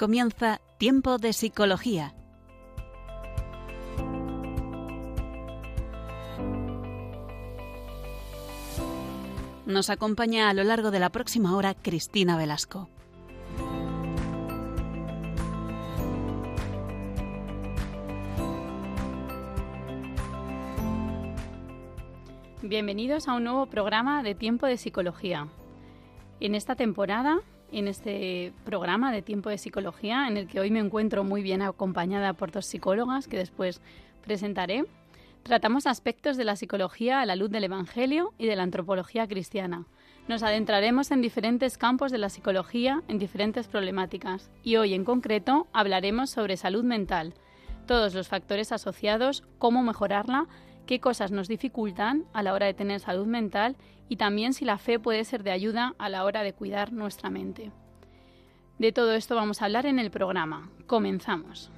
comienza Tiempo de Psicología. Nos acompaña a lo largo de la próxima hora Cristina Velasco. Bienvenidos a un nuevo programa de Tiempo de Psicología. En esta temporada en este programa de Tiempo de Psicología, en el que hoy me encuentro muy bien acompañada por dos psicólogas que después presentaré. Tratamos aspectos de la psicología a la luz del Evangelio y de la antropología cristiana. Nos adentraremos en diferentes campos de la psicología, en diferentes problemáticas, y hoy en concreto hablaremos sobre salud mental, todos los factores asociados, cómo mejorarla, qué cosas nos dificultan a la hora de tener salud mental y también si la fe puede ser de ayuda a la hora de cuidar nuestra mente. De todo esto vamos a hablar en el programa. Comenzamos.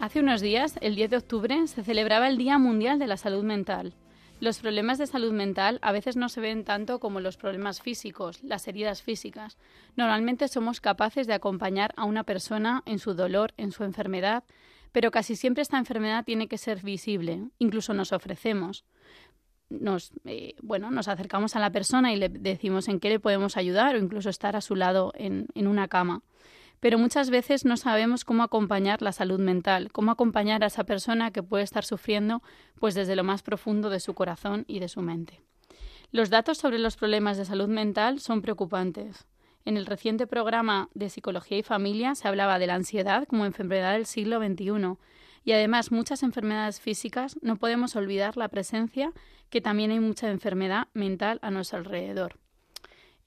Hace unos días, el 10 de octubre, se celebraba el Día Mundial de la Salud Mental. Los problemas de salud mental a veces no se ven tanto como los problemas físicos, las heridas físicas. Normalmente somos capaces de acompañar a una persona en su dolor, en su enfermedad, pero casi siempre esta enfermedad tiene que ser visible, incluso nos ofrecemos. Nos, eh, bueno, nos acercamos a la persona y le decimos en qué le podemos ayudar o incluso estar a su lado en, en una cama pero muchas veces no sabemos cómo acompañar la salud mental, cómo acompañar a esa persona que puede estar sufriendo pues desde lo más profundo de su corazón y de su mente. Los datos sobre los problemas de salud mental son preocupantes. En el reciente programa de Psicología y Familia se hablaba de la ansiedad como enfermedad del siglo XXI y además muchas enfermedades físicas no podemos olvidar la presencia que también hay mucha enfermedad mental a nuestro alrededor.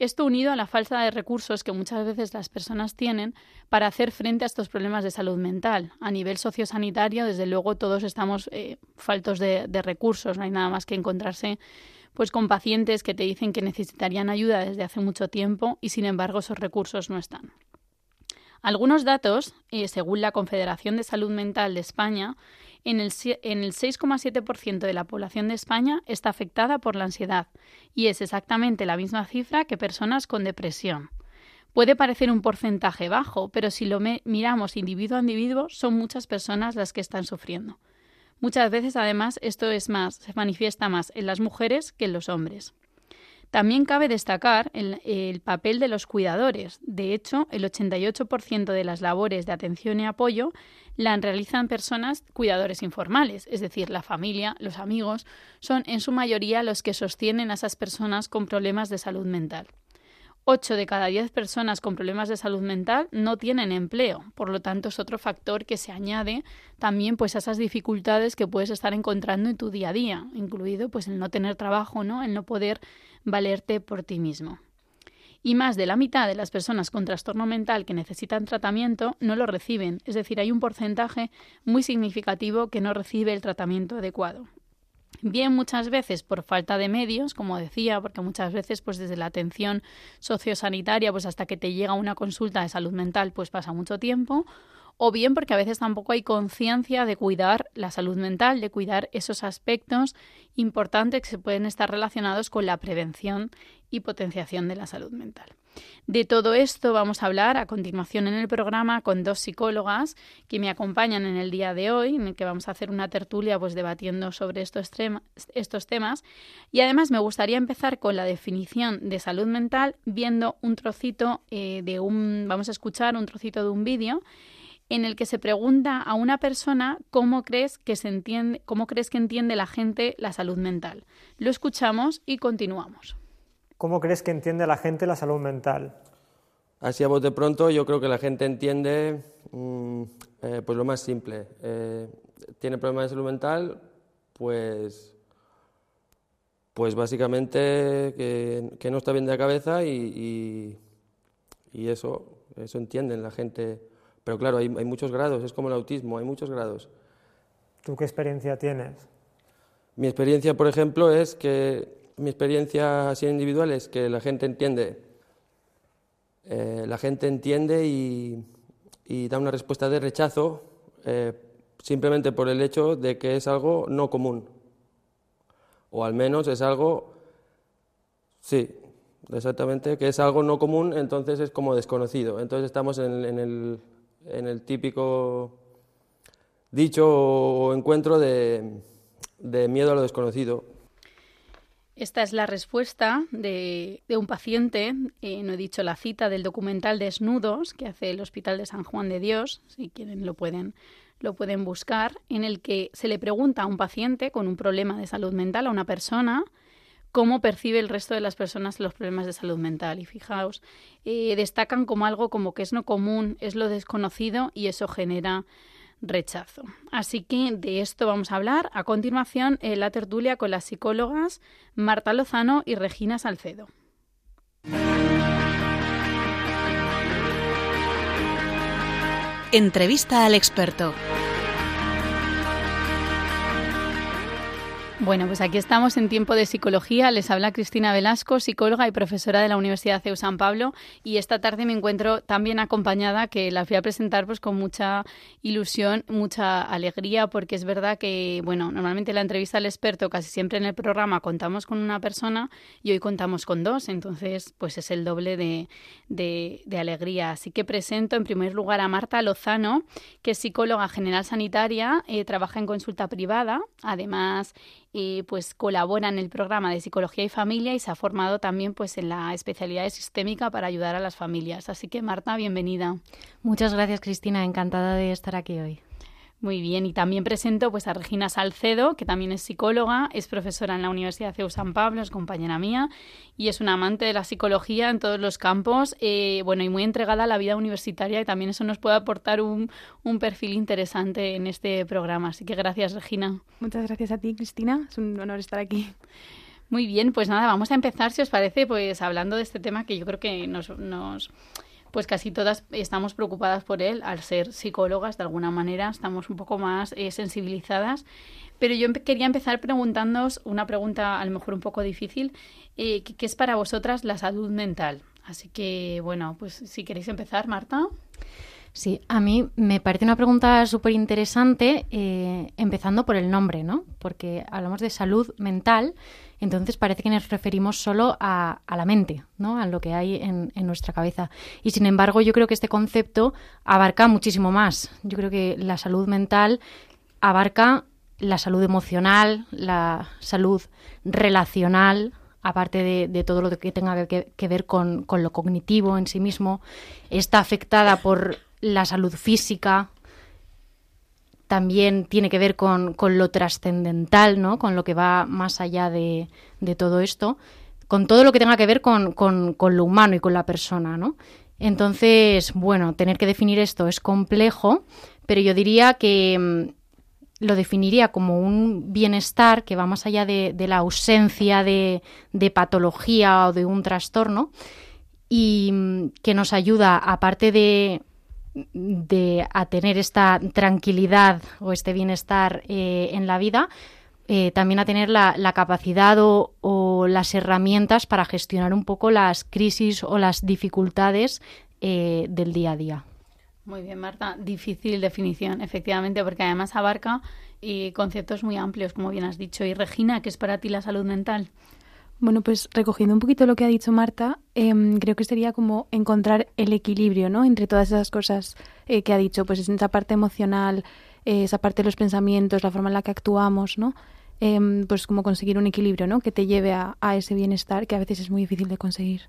Esto unido a la falta de recursos que muchas veces las personas tienen para hacer frente a estos problemas de salud mental. A nivel sociosanitario, desde luego, todos estamos eh, faltos de, recursos. No hay nada más que encontrarse pues con pacientes que te dicen que necesitarían ayuda desde hace mucho tiempo y sin embargo esos recursos no están. Algunos datos, eh, según la Confederación de Salud Mental de España, en el, en el 6,7% de la población de España está afectada por la ansiedad y es exactamente la misma cifra que personas con depresión. Puede parecer un porcentaje bajo, pero si lo miramos individuo a individuo, son muchas personas las que están sufriendo. Muchas veces, además, esto es más, se manifiesta más en las mujeres que en los hombres. También cabe destacar el, papel de los cuidadores. De hecho, el 88% de las labores de atención y apoyo la realizan personas cuidadores informales, es decir, la familia, los amigos, son en su mayoría los que sostienen a esas personas con problemas de salud mental. 8 de cada 10 personas con problemas de salud mental no tienen empleo, por lo tanto es otro factor que se añade también pues a esas dificultades que puedes estar encontrando en tu día a día, incluido pues el no tener trabajo, ¿no? El no poder valerte por ti mismo. Y más de la mitad de las personas con trastorno mental que necesitan tratamiento no lo reciben, es decir, hay un porcentaje muy significativo que no recibe el tratamiento adecuado. Bien muchas veces por falta de medios, como decía, porque muchas veces pues desde la atención sociosanitaria pues hasta que te llega una consulta de salud mental pues pasa mucho tiempo, o bien porque a veces tampoco hay conciencia de cuidar la salud mental, de cuidar esos aspectos importantes que se pueden estar relacionados con la prevención y potenciación de la salud mental. De todo esto vamos a hablar a continuación en el programa con dos psicólogas que me acompañan en el día de hoy, en el que vamos a hacer una tertulia pues debatiendo sobre estos, estos temas. Y además me gustaría empezar con la definición de salud mental viendo un trocito eh, de un, vamos a escuchar un trocito de un vídeo en el que se pregunta a una persona cómo crees que se entiende, cómo crees que entiende la gente la salud mental. Lo escuchamos y continuamos. ¿Cómo crees que entiende la gente la salud mental? Así a voz de pronto yo creo que la gente entiende mm, eh, pues lo más simple. Eh, tiene problemas de salud mental, pues, pues básicamente que, no está bien de la cabeza y, y, eso, eso entienden la gente. Pero claro, hay, hay muchos grados, es como el autismo, hay muchos grados. ¿Tú qué experiencia tienes? Mi experiencia, por ejemplo, es que mi experiencia así individual es que la gente entiende, eh, la gente entiende y, da una respuesta de rechazo eh, simplemente por el hecho de que es algo no común, o al menos es algo, sí, exactamente, que es algo no común, entonces es como desconocido. Entonces estamos en, el, en el, típico dicho encuentro de, de, miedo a lo desconocido. Esta es la respuesta de, de un paciente, eh, no he dicho la cita, del documental Desnudos que hace el Hospital de San Juan de Dios, si quieren lo pueden, lo pueden buscar, en el que se le pregunta a un paciente con un problema de salud mental, a una persona, cómo percibe el resto de las personas los problemas de salud mental. Y fijaos, eh, destacan como algo como que es no común, es lo desconocido y eso genera rechazo. Así que de esto vamos a hablar a continuación en la tertulia con las psicólogas Marta Lozano y Regina Salcedo. Entrevista al experto. Bueno, pues aquí estamos en tiempo de psicología. Les habla Cristina Velasco, psicóloga y profesora de la Universidad CEU San Pablo. Y esta tarde me encuentro tan bien acompañada que la fui a presentar pues con mucha ilusión, mucha alegría, porque es verdad que, bueno, normalmente la entrevista al experto casi siempre en el programa contamos con una persona y hoy contamos con dos. Entonces, pues es el doble de, de, alegría. Así que presento en primer lugar a Marta Lozano, que es psicóloga general sanitaria, eh, trabaja en consulta privada. Además, y pues colabora en el programa de psicología y familia y se ha formado también pues en la especialidad sistémica para ayudar a las familias. Así que Marta, bienvenida. Muchas gracias Cristina, encantada de estar aquí hoy. Muy bien, y también presento pues a Regina Salcedo, que también es psicóloga, es profesora en la Universidad CEU San Pablo, es compañera mía y es una amante de la psicología en todos los campos, eh, bueno, y muy entregada a la vida universitaria y también eso nos puede aportar un, un perfil interesante en este programa. Así que gracias, Regina. Muchas gracias a ti, Cristina, es un honor estar aquí. Muy bien, pues nada, vamos a empezar, si os parece, pues hablando de este tema que yo creo que nos, nos pues casi todas estamos preocupadas por él, al ser psicólogas de alguna manera, estamos un poco más eh, sensibilizadas. Pero yo quería empezar preguntándoos una pregunta a lo mejor un poco difícil, eh, ¿qué es para vosotras la salud mental? Así que, bueno, pues si queréis empezar, Marta. Sí, a mí me parece una pregunta súper interesante, eh, empezando por el nombre, ¿no? Porque hablamos de salud mental, entonces parece que nos referimos solo a, la mente, ¿no? A lo que hay en, nuestra cabeza. Y sin embargo, yo creo que este concepto abarca muchísimo más. Yo creo que la salud mental abarca la salud emocional, la salud relacional, aparte de, todo lo que tenga que, ver con, con, lo cognitivo en sí mismo, está afectada por la salud física también tiene que ver con, lo trascendental, ¿no? con lo que va más allá de, todo esto, con todo lo que tenga que ver con, lo humano y con la persona. ¿no? Entonces, bueno, tener que definir esto es complejo, pero yo diría que mm, lo definiría como un bienestar que va más allá de, la ausencia de, de patología o de un trastorno y mm, que nos ayuda, aparte de de a tener esta tranquilidad o este bienestar eh, en la vida, eh, también a tener la, capacidad o, las herramientas para gestionar un poco las crisis o las dificultades eh, del día a día. Muy bien, Marta. Difícil definición, efectivamente, porque además abarca conceptos muy amplios, como bien has dicho. Y Regina, ¿qué es para ti la salud mental? Bueno, pues recogiendo un poquito lo que ha dicho Marta, em, creo que sería como encontrar el equilibrio, ¿no? Entre todas esas cosas eh, que ha dicho, pues esa parte emocional, eh, esa parte de los pensamientos, la forma en la que actuamos, ¿no? Em, pues como conseguir un equilibrio, ¿no? Que te lleve a, a ese bienestar que a veces es muy difícil de conseguir.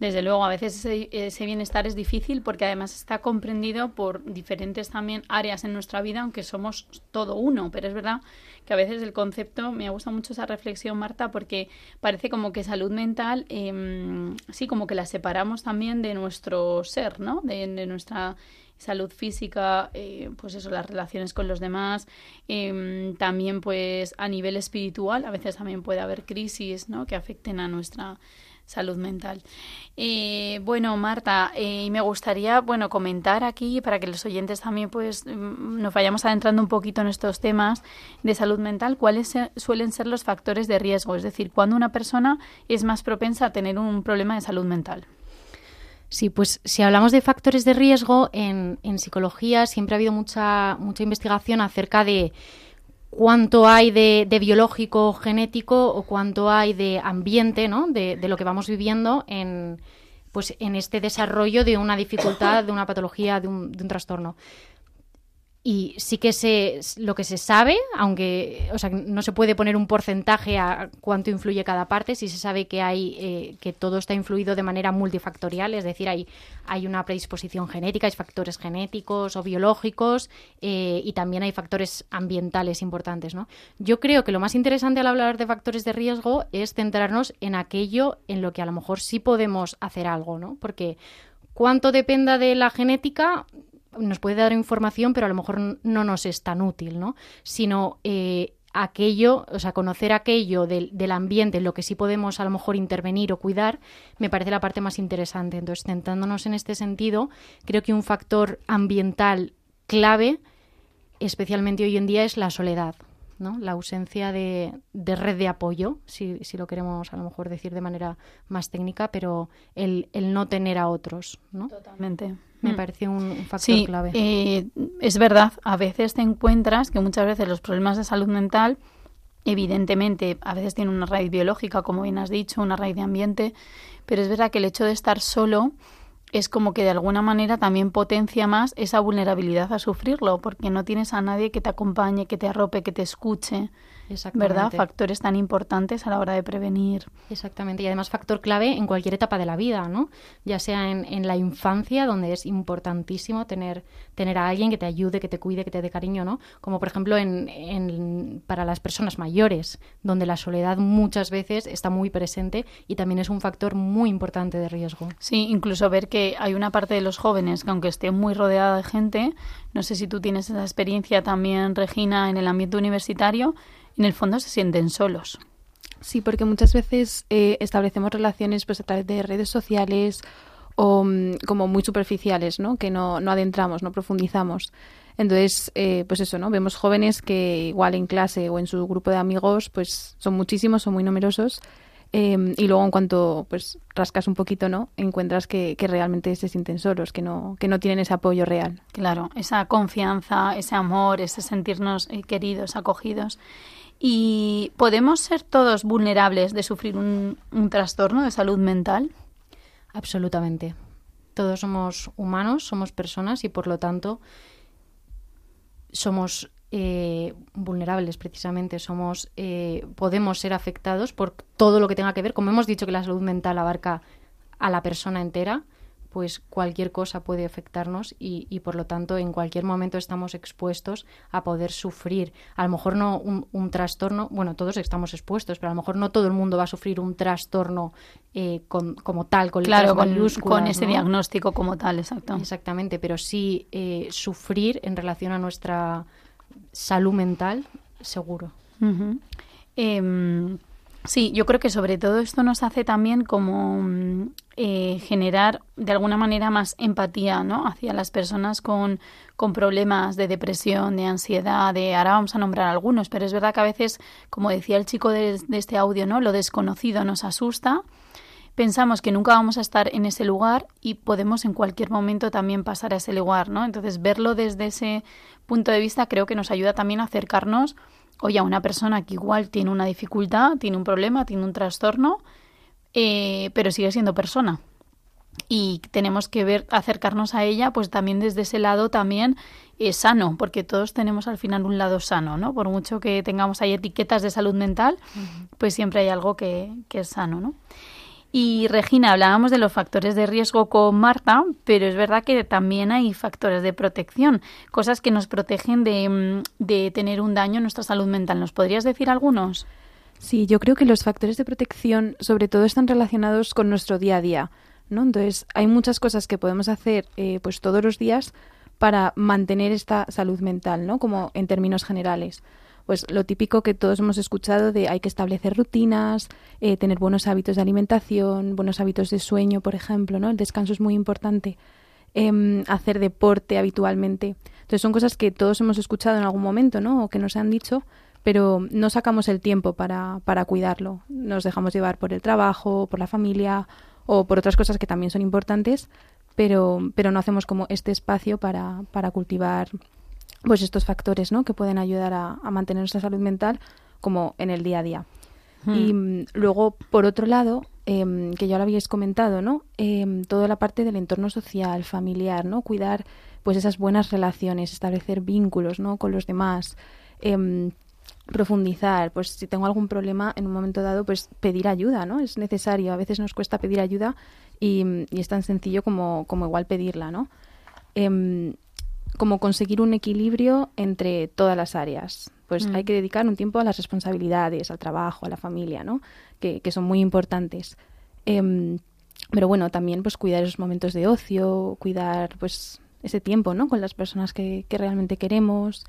Desde luego, a veces ese, bienestar es difícil porque además está comprendido por diferentes también áreas en nuestra vida, aunque somos todo uno. Pero es verdad que a veces el concepto, me gusta mucho esa reflexión, Marta, porque parece como que salud mental, eh, sí, como que la separamos también de nuestro ser, ¿no? De, nuestra salud física, eh, pues eso, las relaciones con los demás, em, también pues a nivel espiritual, a veces también puede haber crisis, ¿no? Que afecten a nuestra salud mental. Eh, bueno, Marta, eh, me gustaría bueno comentar aquí para que los oyentes también pues mm, nos vayamos adentrando un poquito en estos temas de salud mental, cuáles suelen ser los factores de riesgo, es decir, cuándo una persona es más propensa a tener un problema de salud mental. Sí, pues si hablamos de factores de riesgo, en, en psicología siempre ha habido mucha, mucha investigación acerca de cuánto hay de, biológico genético o cuánto hay de ambiente, ¿no? De, de, lo que vamos viviendo en, pues, en este desarrollo de una dificultad, de una patología, de un, de un trastorno y sí que se, lo que se sabe, aunque o sea, no se puede poner un porcentaje a cuánto influye cada parte, sí se sabe que hay eh, que todo está influido de manera multifactorial, es decir, hay, hay una predisposición genética, hay factores genéticos o biológicos eh, y también hay factores ambientales importantes. ¿no? Yo creo que lo más interesante al hablar de factores de riesgo es centrarnos en aquello en lo que a lo mejor sí podemos hacer algo, ¿no? porque cuánto dependa de la genética nos puede dar información, pero a lo mejor no nos es tan útil, ¿no? Sino eh, aquello, o sea, conocer aquello del, del, ambiente, lo que sí podemos a lo mejor intervenir o cuidar, me parece la parte más interesante. Entonces, centrándonos en este sentido, creo que un factor ambiental clave, especialmente hoy en día, es la soledad. ¿no? la ausencia de, de red de apoyo, si, si, lo queremos a lo mejor decir de manera más técnica, pero el, el no tener a otros. ¿no? Totalmente me mm. parece un, factor clave. Eh, es verdad, a veces te encuentras que muchas veces los problemas de salud mental, evidentemente, a veces tienen una raíz biológica, como bien has dicho, una raíz de ambiente, pero es verdad que el hecho de estar solo es como que de alguna manera también potencia más esa vulnerabilidad a sufrirlo, porque no tienes a nadie que te acompañe, que te arrope, que te escuche. ¿Verdad? Factores tan importantes a la hora de prevenir. Exactamente, y además factor clave en cualquier etapa de la vida, ¿no? Ya sea en, en, la infancia, donde es importantísimo tener, tener a alguien que te ayude, que te cuide, que te dé cariño, ¿no? Como por ejemplo en, en, para las personas mayores, donde la soledad muchas veces está muy presente y también es un factor muy importante de riesgo. Sí, incluso ver que hay una parte de los jóvenes que aunque esté muy rodeada de gente, no sé si tú tienes esa experiencia también, Regina, en el ambiente universitario, en el fondo se sienten solos. Sí, porque muchas veces eh, establecemos relaciones pues a través de redes sociales o mm, como muy superficiales, ¿no? Que no, no adentramos, no profundizamos. Entonces, eh, pues eso, ¿no? Vemos jóvenes que igual en clase o en su grupo de amigos, pues son muchísimos, son muy numerosos. Em, y luego en cuanto pues rascas un poquito, ¿no? Encuentras que, que, realmente se sienten solos, que no, que no tienen ese apoyo real. Claro, esa confianza, ese amor, ese sentirnos eh, queridos, acogidos. ¿Y podemos ser todos vulnerables de sufrir un, trastorno de salud mental? Absolutamente. Todos somos humanos, somos personas y por lo tanto somos eh, vulnerables precisamente, somos eh, podemos ser afectados por todo lo que tenga que ver, como hemos dicho que la salud mental abarca a la persona entera, pues cualquier cosa puede afectarnos y, por lo tanto en cualquier momento estamos expuestos a poder sufrir. A lo mejor no un, trastorno, bueno, todos estamos expuestos, pero a lo mejor no todo el mundo va a sufrir un trastorno eh, con, como tal, con claro, con, con ese diagnóstico como tal, exacto. Exactamente, pero sí eh, sufrir en relación a nuestra salud mental, seguro. Sí, yo creo que sobre todo esto nos hace también como mm, eh, generar de alguna manera más empatía ¿no? hacia las personas con, con problemas de depresión, de ansiedad, de ahora vamos a nombrar algunos, pero es verdad que a veces, como decía el chico de, de este audio, ¿no? lo desconocido nos asusta pensamos que nunca vamos a estar en ese lugar y podemos en cualquier momento también pasar a ese lugar, ¿no? Entonces, verlo desde ese punto de vista creo que nos ayuda también a acercarnos oye, a una persona que igual tiene una dificultad, tiene un problema, tiene un trastorno, eh, pero sigue siendo persona. Y tenemos que ver, acercarnos a ella, pues también desde ese lado también es sano, porque todos tenemos al final un lado sano, ¿no? Por mucho que tengamos ahí etiquetas de salud mental, pues siempre hay algo que, que es sano, ¿no? Y Regina, hablábamos de los factores de riesgo con Marta, pero es verdad que también hay factores de protección, cosas que nos protegen de, mm, de tener un daño en nuestra salud mental. ¿Nos podrías decir algunos? Sí, yo creo que los factores de protección sobre todo están relacionados con nuestro día a día, ¿no? Entonces, hay muchas cosas que podemos hacer eh, pues todos los días para mantener esta salud mental, ¿no? Como en términos generales. Pues lo típico que todos hemos escuchado de hay que establecer rutinas, eh, tener buenos hábitos de alimentación, buenos hábitos de sueño, por ejemplo, ¿no? El descanso es muy importante. Em, hacer deporte habitualmente. Entonces son cosas que todos hemos escuchado en algún momento, ¿no? O que nos han dicho, pero no sacamos el tiempo para, para cuidarlo. Nos dejamos llevar por el trabajo, por la familia o por otras cosas que también son importantes, pero, pero no hacemos como este espacio para, para cultivar pues estos factores ¿no? que pueden ayudar a, mantener nuestra salud mental como en el día a día. Hmm. Y mm, luego, por otro lado, em, que ya lo habíais comentado, ¿no? Eh, toda la parte del entorno social, familiar, ¿no? Cuidar pues esas buenas relaciones, establecer vínculos, ¿no? Con los demás, em, profundizar, pues si tengo algún problema en un momento dado, pues pedir ayuda, ¿no? Es necesario, a veces nos cuesta pedir ayuda y, es tan sencillo como, como igual pedirla, ¿no? Como conseguir un equilibrio entre todas las áreas. Pues hay mm. que dedicar un tiempo a las responsabilidades, al trabajo, a la familia, ¿no? Que, son muy importantes. Em, pero bueno, también pues cuidar esos momentos de ocio, cuidar pues ese tiempo, ¿no? Con las personas que, que realmente queremos,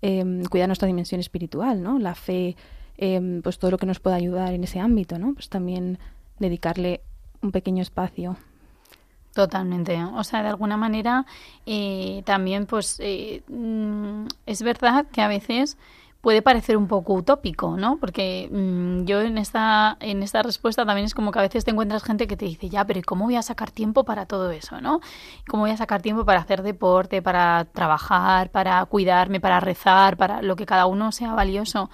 em, cuidar nuestra dimensión espiritual, ¿no? La fe, pues todo lo que nos pueda ayudar en ese ámbito, ¿no? Pues también dedicarle un pequeño espacio. Totalmente. O sea, de alguna manera eh, también, pues, eh, mm, es verdad que a veces puede parecer un poco utópico, ¿no? Porque mm, yo en esta, en esta respuesta también es como que a veces te encuentras gente que te dice, ya, pero ¿cómo voy a sacar tiempo para todo eso, ¿no? ¿Cómo voy a sacar tiempo para hacer deporte, para trabajar, para cuidarme, para rezar, para lo que cada uno sea valioso?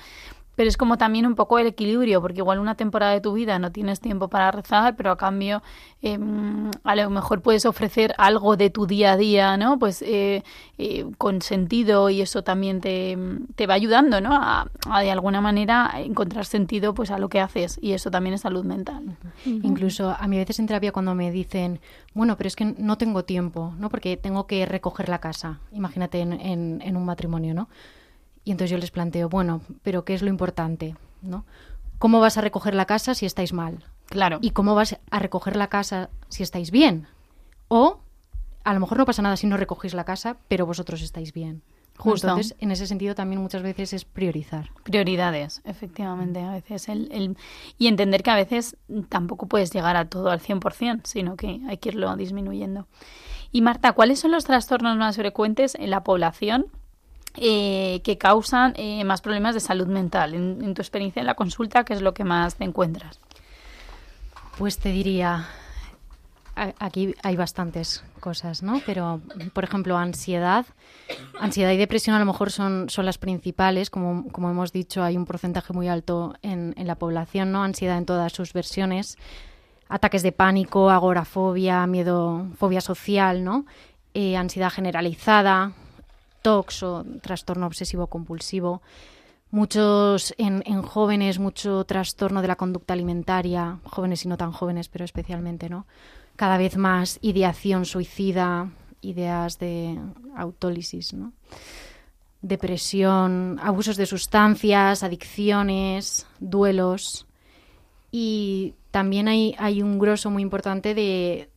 Pero es como también un poco el equilibrio, porque igual una temporada de tu vida no tienes tiempo para rezar, pero a cambio em, a lo mejor puedes ofrecer algo de tu día a día, ¿no? Pues eh, eh, con sentido y eso también te, te va ayudando, ¿no? A, de alguna manera encontrar sentido pues a lo que haces y eso también es salud mental. Incluso a mí a veces en terapia cuando me dicen, bueno, pero es que no tengo tiempo, ¿no? Porque tengo que recoger la casa, imagínate en, en, en un matrimonio, ¿no? Y entonces yo les planteo, bueno, pero ¿qué es lo importante? ¿no? ¿Cómo vas a recoger la casa si estáis mal? Claro. ¿Y cómo vas a recoger la casa si estáis bien? O a lo mejor no pasa nada si no recogéis la casa, pero vosotros estáis bien. Justo. Entonces, en ese sentido también muchas veces es priorizar. Prioridades, efectivamente. A veces el, el, Y entender que a veces tampoco puedes llegar a todo al 100%, sino que hay que irlo disminuyendo. Y Marta, ¿cuáles son los trastornos más frecuentes en la población eh, que causan eh, más problemas de salud mental. En, tu experiencia en la consulta, ¿qué es lo que más te encuentras? Pues te diría, aquí hay bastantes cosas, ¿no? Pero, por ejemplo, ansiedad. Ansiedad y depresión a lo mejor son, son las principales. Como, como hemos dicho, hay un porcentaje muy alto en, en la población, ¿no? Ansiedad en todas sus versiones. Ataques de pánico, agorafobia, miedo, fobia social, ¿no? Eh, ansiedad generalizada, TOCS o trastorno obsesivo compulsivo. Muchos en, jóvenes, mucho trastorno de la conducta alimentaria, jóvenes y no tan jóvenes, pero especialmente, ¿no? Cada vez más ideación suicida, ideas de autólisis, ¿no? Depresión, abusos de sustancias, adicciones, duelos. Y también hay, hay un grosso muy importante de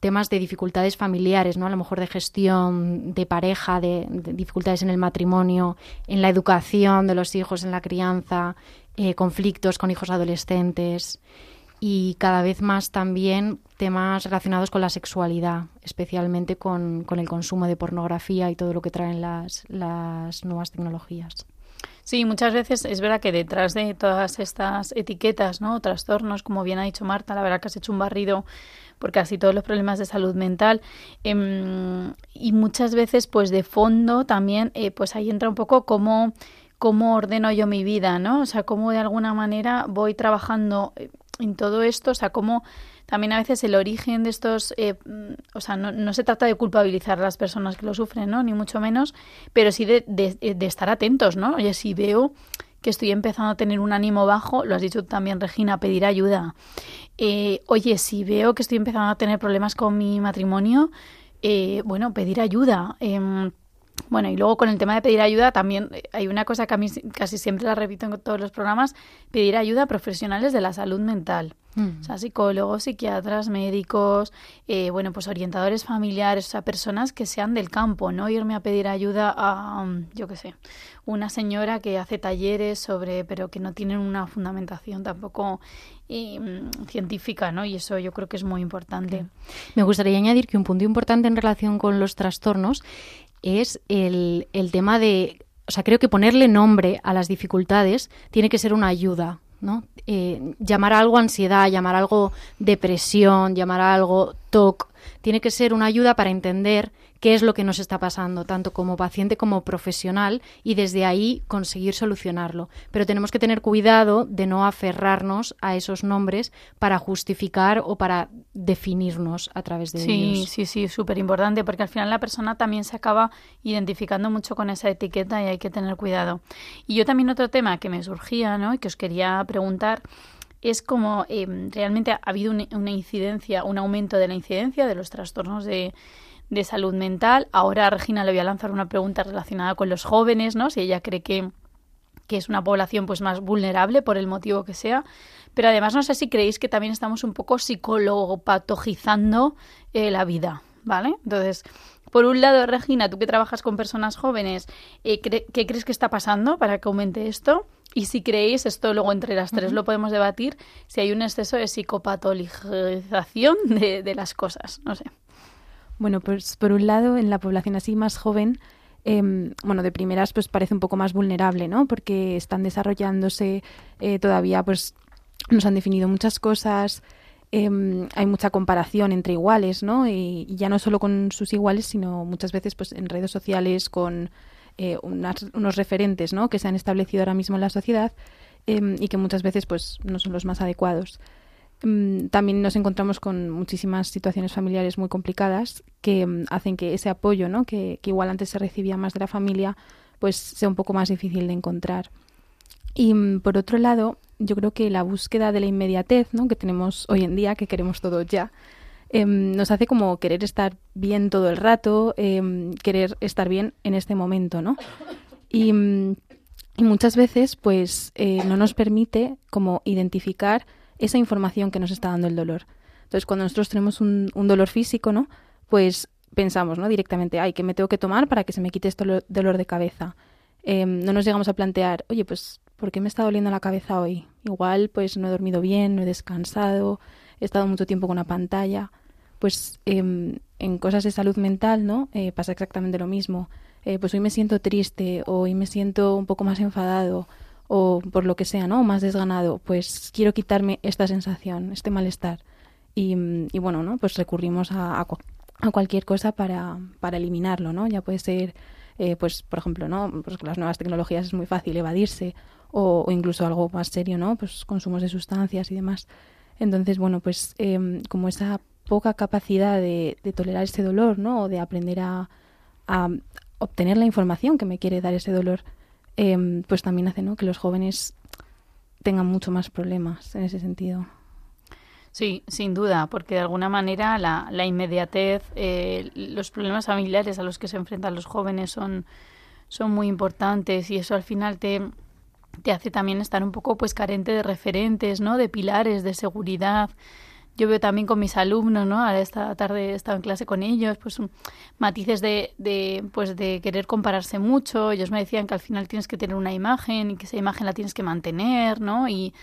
temas de dificultades familiares, ¿no? A lo mejor de gestión de pareja, de, dificultades en el matrimonio, en la educación de los hijos, en la crianza, eh, conflictos con hijos adolescentes y cada vez más también temas relacionados con la sexualidad, especialmente con, con el consumo de pornografía y todo lo que traen las, las nuevas tecnologías. Sí, muchas veces es verdad que detrás de todas estas etiquetas, ¿no? Trastornos, como bien ha dicho Marta, la verdad que has hecho un barrido por casi todos los problemas de salud mental em, y muchas veces pues de fondo también eh, pues ahí entra un poco cómo, cómo ordeno yo mi vida, ¿no? O sea, cómo de alguna manera voy trabajando eh, en todo esto, o sea, cómo también a veces el origen de estos, eh, mm, o sea, no, no, se trata de culpabilizar a las personas que lo sufren, ¿no? Ni mucho menos, pero sí de, de, de estar atentos, ¿no? Oye, si veo que estoy empezando a tener un ánimo bajo, lo has dicho también, Regina, pedir ayuda. Eh, oye, si veo que estoy empezando a tener problemas con mi matrimonio, eh, bueno, pedir ayuda. Em, bueno, y luego con el tema de pedir ayuda también eh, hay una cosa que a mí casi siempre la repito en todos los programas, pedir ayuda a profesionales de la salud mental. O sea, psicólogos, psiquiatras, médicos, eh, bueno, pues orientadores familiares, o sea, personas que sean del campo, no irme a pedir ayuda a, yo qué sé, una señora que hace talleres sobre, pero que no tienen una fundamentación tampoco mm, científica, ¿no? Y eso yo creo que es muy importante. Me gustaría añadir que un punto importante en relación con los trastornos es el, el tema de, o sea, creo que ponerle nombre a las dificultades tiene que ser una ayuda ¿no? Eh, llamar a algo ansiedad, llamar a algo depresión, llamar a algo TOC, tiene que ser una ayuda para entender qué es lo que nos está pasando, tanto como paciente como profesional, y desde ahí conseguir solucionarlo. Pero tenemos que tener cuidado de no aferrarnos a esos nombres para justificar o para definirnos a través de ellos. Sí, sí, sí, súper importante, porque al final la persona también se acaba identificando mucho con esa etiqueta y hay que tener cuidado. Y yo también otro tema que me surgía, ¿no? Y que os quería preguntar es como em, realmente ha habido una incidencia, un aumento de la incidencia de los trastornos de, salud mental. Ahora Regina le voy a lanzar una pregunta relacionada con los jóvenes, ¿no? Si ella cree que, que es una población pues más vulnerable por el motivo que sea. Pero además no sé si creéis que también estamos un poco psicopatogizando eh, la vida, ¿vale? Entonces, por un lado, Regina, tú que trabajas con personas jóvenes, eh, ¿qué crees que está pasando para que aumente esto? Y si creéis, esto luego entre las tres lo podemos debatir, si hay un exceso de psicopatologización de, de las cosas, no sé. Bueno, pues por un lado, en la población así más joven, em, bueno, de primeras pues parece un poco más vulnerable, ¿no? Porque están desarrollándose eh, todavía, pues nos han definido muchas cosas, em, hay mucha comparación entre iguales, ¿no? Y, ya no solo con sus iguales, sino muchas veces pues en redes sociales con eh, unos referentes, ¿no? Que se han establecido ahora mismo en la sociedad em, y que muchas veces pues no son los más adecuados. Mm, también nos encontramos con muchísimas situaciones familiares muy complicadas que hacen que ese apoyo, ¿no? que, igual antes se recibía más de la familia, pues sea un poco más difícil de encontrar. Y por otro lado, yo creo que la búsqueda de la inmediatez ¿no? que tenemos hoy en día, que queremos todo ya, em, nos hace como querer estar bien todo el rato, em, querer estar bien en este momento, ¿no? Y, y muchas veces, pues, eh, no nos permite como identificar esa información que nos está dando el dolor. Entonces, cuando nosotros tenemos un, dolor físico, ¿no? Pues pensamos, ¿no? Directamente, ay, ¿qué me tengo que tomar para que se me quite este dolor de cabeza? Em, no nos llegamos a plantear, oye, pues, ¿por qué me está doliendo la cabeza hoy? Igual, pues, no he dormido bien, no he descansado, he estado mucho tiempo con la pantalla. Pues em, en cosas de salud mental, ¿no? Eh, pasa exactamente lo mismo. Eh, pues hoy me siento triste, o hoy me siento un poco más enfadado, o por lo que sea, ¿no? Más desganado, pues quiero quitarme esta sensación, este malestar. Y, y bueno, ¿no? Pues recurrimos a, a, cualquier cosa para, para, eliminarlo, ¿no? Ya puede ser, eh, pues, por ejemplo, ¿no? Pues con las nuevas tecnologías es muy fácil evadirse o, incluso algo más serio, ¿no? Pues consumos de sustancias y demás. Entonces, bueno, pues em, como esa poca capacidad de, tolerar ese dolor, ¿no? O de aprender a, obtener la información que me quiere dar ese dolor, Em, pues también hace ¿no? que los jóvenes tengan mucho más problemas en ese sentido. Sí, sin duda, porque de alguna manera la, la inmediatez, eh, los problemas familiares a los que se enfrentan los jóvenes son, son muy importantes y eso al final te, te hace también estar un poco pues carente de referentes, ¿no? De pilares, de seguridad yo veo también con mis alumnos, ¿no? Esta tarde he estado en clase con ellos, pues matices de, de, pues de querer compararse mucho. Ellos me decían que al final tienes que tener una imagen y que esa imagen la tienes que mantener, ¿no? Y,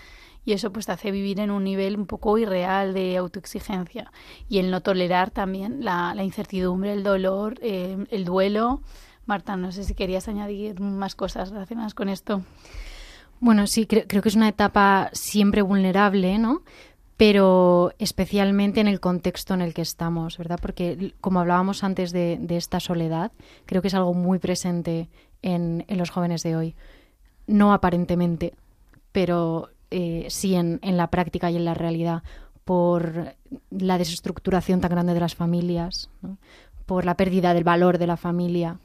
y eso pues te hace vivir en un nivel un poco irreal de autoexigencia. Y el no tolerar también la, la incertidumbre, el dolor, eh, el duelo. Marta, no sé si querías añadir más cosas relacionadas con esto. Bueno, sí, creo, creo que es una etapa siempre vulnerable, ¿no? pero especialmente en el contexto en el que estamos, ¿verdad? Porque como hablábamos antes de, esta soledad, creo que es algo muy presente en, los jóvenes de hoy. No aparentemente, pero eh, sí en, la práctica y en la realidad, por la desestructuración tan grande de las familias, por la pérdida del valor de la familia,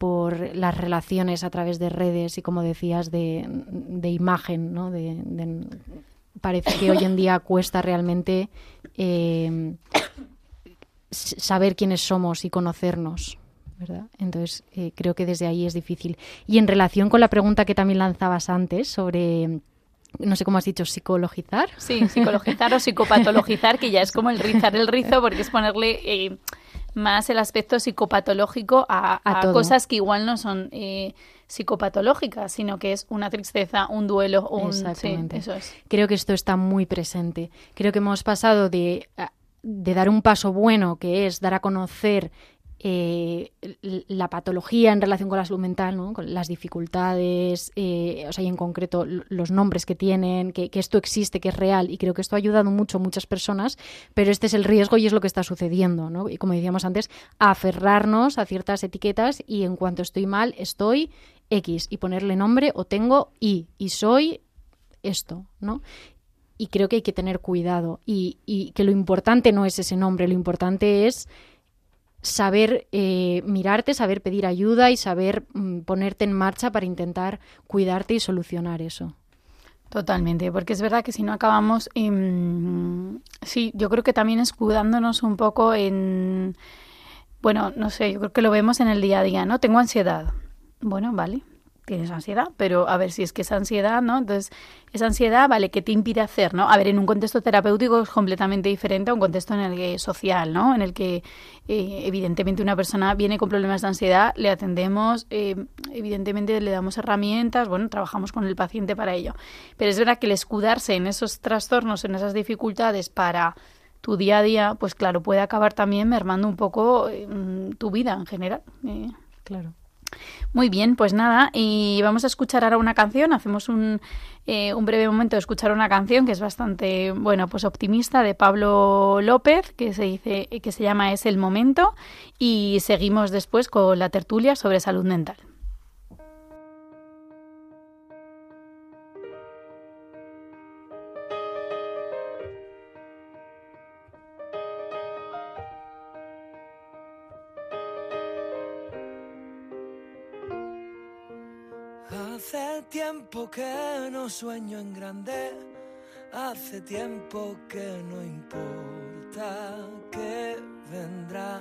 por las relaciones a través de redes y, como decías, de, imagen, ¿no? de, parece que hoy en día cuesta realmente eh, saber quiénes somos y conocernos. ¿verdad? Entonces, eh, creo que desde ahí es difícil. Y en relación con la pregunta que también lanzabas antes sobre no sé cómo has dicho, psicologizar. Sí, psicologizar o psicopatologizar, que ya es como el rizar el rizo, porque es ponerle eh, más el aspecto psicopatológico a, cosas que igual no son eh, psicopatológicas, sino que es una tristeza, un duelo, un... Exactamente. eso es. Creo que esto está muy presente. Creo que hemos pasado de de dar un paso bueno, que es dar a conocer eh, la patología en relación con la salud mental, ¿no? con las dificultades, eh, o sea, y en concreto los nombres que tienen, que, esto existe, que es real, y creo que esto ha ayudado mucho a muchas personas, pero este es el riesgo y es lo que está sucediendo, ¿no? Y como decíamos antes, aferrarnos a ciertas etiquetas y en cuanto estoy mal, estoy X, y ponerle nombre o tengo Y, y soy esto, ¿no? Y creo que hay que tener cuidado y, y que lo importante no es ese nombre, lo importante es saber eh, mirarte, saber pedir ayuda y saber mm, ponerte en marcha para intentar cuidarte y solucionar eso. Totalmente, porque es verdad que si no acabamos, sí, yo creo que también escudándonos un poco en, bueno, no sé, yo creo que lo vemos en el día a día, ¿no? Tengo ansiedad. Bueno, vale, tienes ansiedad, pero a ver si es que esa ansiedad, ¿no? Entonces, esa ansiedad, vale, ¿qué te impide hacer, no? A ver, en un contexto terapéutico es completamente diferente a un contexto en el que social, ¿no? En el que eh, evidentemente una persona viene con problemas de ansiedad, le atendemos, eh, evidentemente le damos herramientas, bueno, trabajamos con el paciente para ello. Pero es verdad que el escudarse en esos trastornos, en esas dificultades para tu día a día, pues claro, puede acabar también mermando un poco eh, tu vida en general. claro. Muy bien, pues nada, y vamos a escuchar ahora una canción. Hacemos un, eh, un breve momento de escuchar una canción que es bastante, bueno, pues optimista de Pablo López, que se dice, que se llama Es el momento, y seguimos después con la tertulia sobre salud mental. Que no sueño en grande, hace tiempo que no importa qué vendrá.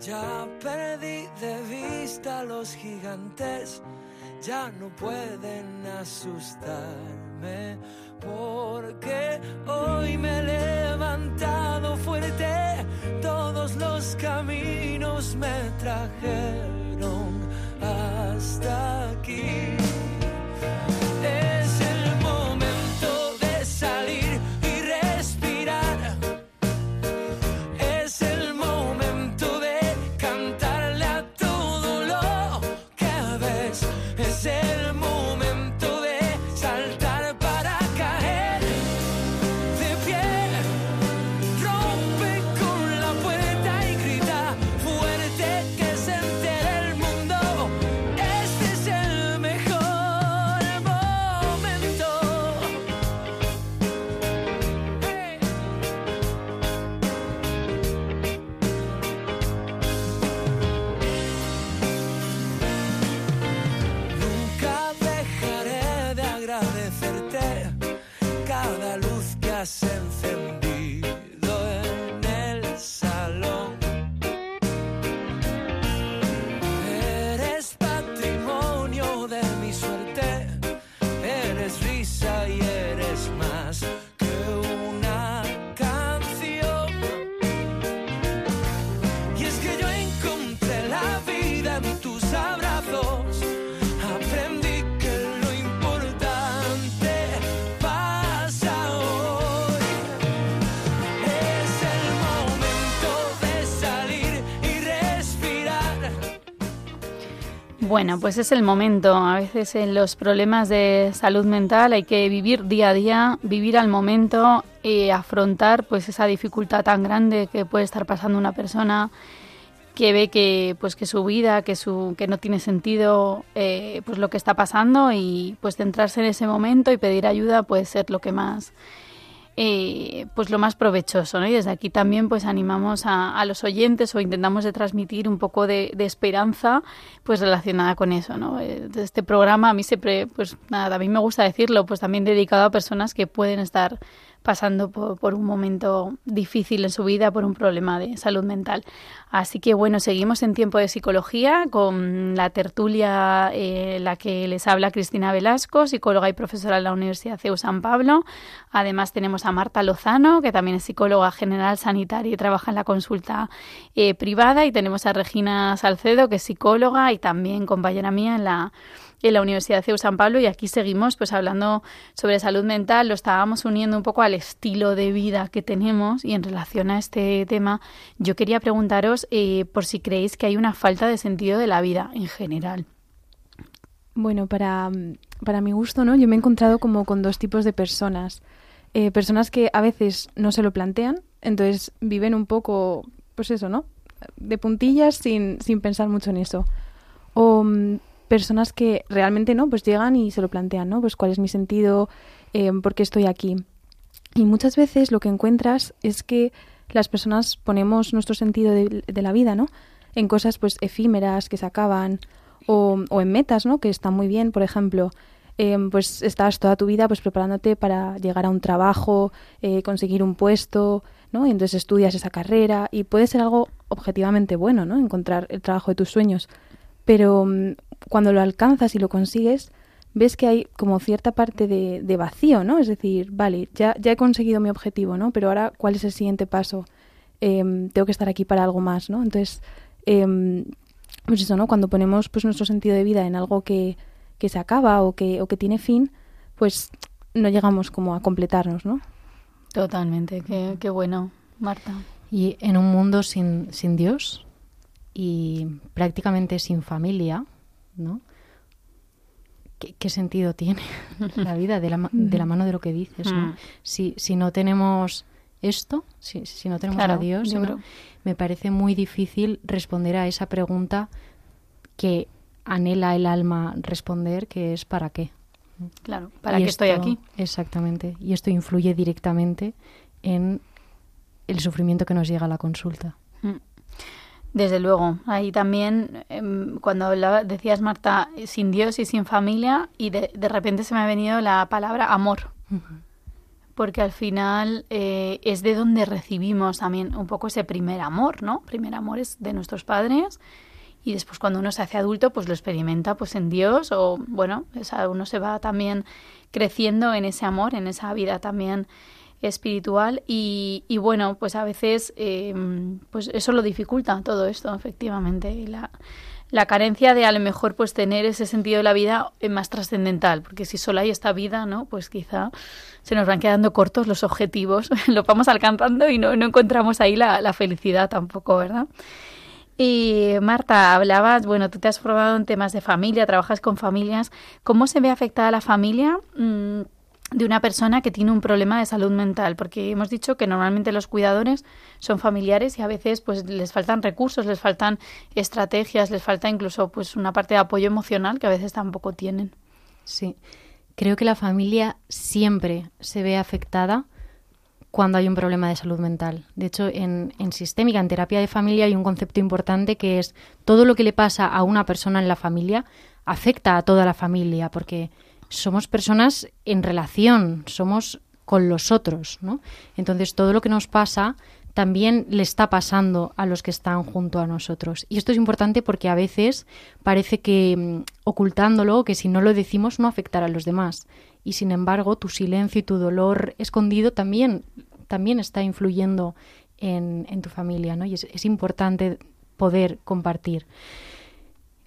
Ya perdí de vista a los gigantes, ya no pueden asustarme, porque hoy me he levantado fuerte, todos los caminos me trajeron hasta aquí. Bueno, pues es el momento. A veces en los problemas de salud mental hay que vivir día a día, vivir al momento y afrontar pues esa dificultad tan grande que puede estar pasando una persona que ve que pues que su vida, que su que no tiene sentido eh, pues lo que está pasando y pues centrarse en ese momento y pedir ayuda puede ser lo que más eh, pues lo más provechoso, ¿no? Y desde aquí también pues animamos a, los oyentes o intentamos de transmitir un poco de, esperanza pues relacionada con eso, ¿no? Eh, este programa a mí siempre, pues nada, a mí me gusta decirlo, pues también dedicado a personas que pueden estar pasando por, un momento difícil en su vida por un problema de salud mental. Así que bueno, seguimos en tiempo de psicología con la tertulia eh, la que les habla Cristina Velasco, psicóloga y profesora de la Universidad CEU San Pablo. Además tenemos a Marta Lozano, que también es psicóloga general sanitaria y trabaja en la consulta eh, privada. Y tenemos a Regina Salcedo, que es psicóloga y también compañera mía en la en la Universidad de San Pablo y aquí seguimos pues hablando sobre salud mental, lo estábamos uniendo un poco al estilo de vida que tenemos y en relación a este tema yo quería preguntaros eh, por si creéis que hay una falta de sentido de la vida en general. Bueno, para, para mi gusto, ¿no? Yo me he encontrado como con dos tipos de personas. Eh, personas que a veces no se lo plantean, entonces viven un poco, pues eso, ¿no? De puntillas sin, sin pensar mucho en eso. O mm, personas que realmente no, pues llegan y se lo plantean, ¿no? Pues cuál es mi sentido, eh, por qué estoy aquí. Y muchas veces lo que encuentras es que las personas ponemos nuestro sentido de, la vida, ¿no? En cosas pues efímeras que se acaban o, en metas, ¿no? Que están muy bien, por ejemplo, em, pues estás toda tu vida pues preparándote para llegar a un trabajo, eh, conseguir un puesto, ¿no? Y entonces estudias esa carrera y puede ser algo objetivamente bueno, ¿no? Encontrar el trabajo de tus sueños. Pero mm, cuando lo alcanzas y lo consigues, ves que hay como cierta parte de, vacío, ¿no? Es decir, vale, ya, ya he conseguido mi objetivo, ¿no? Pero ahora, ¿cuál es el siguiente paso? Em, tengo que estar aquí para algo más, ¿no? Entonces, eh, pues eso, ¿no? Cuando ponemos pues nuestro sentido de vida en algo que, que se acaba o que, o que tiene fin, pues no llegamos como a completarnos, ¿no? Totalmente, qué, qué bueno, Marta. Y en un mundo sin, sin Dios y prácticamente sin familia, ¿no? ¿Qué, sentido tiene la vida de la, de la, mano de lo que dices? ¿no? Mm. Si, si no tenemos esto, si, si no tenemos a Dios, me parece muy difícil responder a esa pregunta que anhela el alma responder, que es ¿para qué? Claro, ¿para qué estoy aquí? Exactamente. Y esto influye directamente en el sufrimiento que nos llega a la consulta. Desde luego, ahí también, em, cuando hablaba, decías Marta, sin Dios y sin familia, y de, de repente se me ha venido la palabra amor. Porque al final eh, es de donde recibimos también un poco ese primer amor, ¿no? Primer amor es de nuestros padres y después cuando uno se hace adulto pues lo experimenta pues en Dios o bueno, uno se va también creciendo en ese amor, en esa vida también espiritual y, y bueno, pues a veces eh, pues eso lo dificulta todo esto, efectivamente. Y la, la carencia de a lo mejor pues tener ese sentido de la vida más trascendental, porque si solo hay esta vida, ¿no? Pues quizá se nos van quedando cortos los objetivos, lo vamos alcanzando y no, no encontramos ahí la, la felicidad tampoco, ¿verdad? Y Marta, hablabas, bueno, tú te has formado en temas de familia, trabajas con familias. ¿Cómo se ve afectada la familia? Mm, de una persona que tiene un problema de salud mental, porque hemos dicho que normalmente los cuidadores son familiares y a veces pues les faltan recursos, les faltan estrategias, les falta incluso pues una parte de apoyo emocional que a veces tampoco tienen. Sí. Creo que la familia siempre se ve afectada cuando hay un problema de salud mental. De hecho, en, en sistémica, en terapia de familia, hay un concepto importante que es todo lo que le pasa a una persona en la familia afecta a toda la familia, porque somos personas en relación, somos con los otros, ¿no? Entonces todo lo que nos pasa también le está pasando a los que están junto a nosotros. Y esto es importante porque a veces parece que mm, ocultándolo, que si no lo decimos no afectará a los demás. Y sin embargo, tu silencio y tu dolor escondido también, también está influyendo en, en tu familia, ¿no? Y es, es importante poder compartir.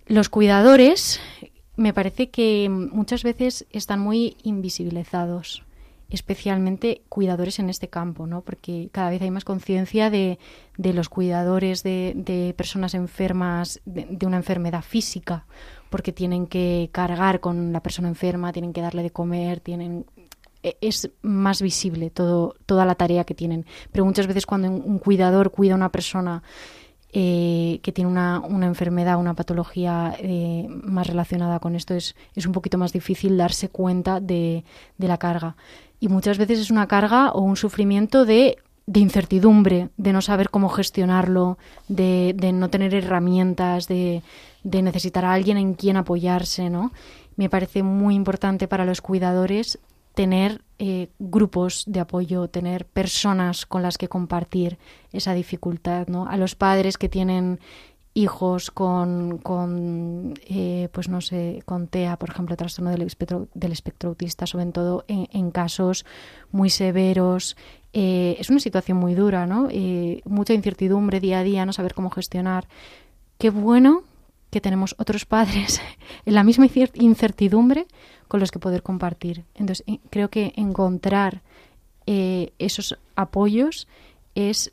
Los cuidadores me parece que muchas veces están muy invisibilizados, especialmente cuidadores en este campo, ¿no? Porque cada vez hay más conciencia de, de, los cuidadores de, de personas enfermas de, una enfermedad física, porque tienen que cargar con la persona enferma, tienen que darle de comer, tienen e, es más visible todo, toda la tarea que tienen. Pero muchas veces cuando un cuidador cuida a una persona eh, que tiene una, una, enfermedad, una patología eh, más relacionada con esto, es, es, un poquito más difícil darse cuenta de, de, la carga. Y muchas veces es una carga o un sufrimiento de, de incertidumbre, de no saber cómo gestionarlo, de, de no tener herramientas, de, de, necesitar a alguien en quien apoyarse, ¿no? Me parece muy importante para los cuidadores tener eh, grupos de apoyo, tener personas con las que compartir esa dificultad, ¿no? A los padres que tienen hijos con, eh, pues no sé, con TEA, por ejemplo, trastorno del espectro, del espectro autista, sobre todo en, casos muy severos. Eh, es una situación muy dura, ¿no? mucha incertidumbre día a día, no saber cómo gestionar. Qué bueno que tenemos otros padres en la misma incertidumbre con los que poder compartir. Entonces, eh, creo que encontrar esos apoyos es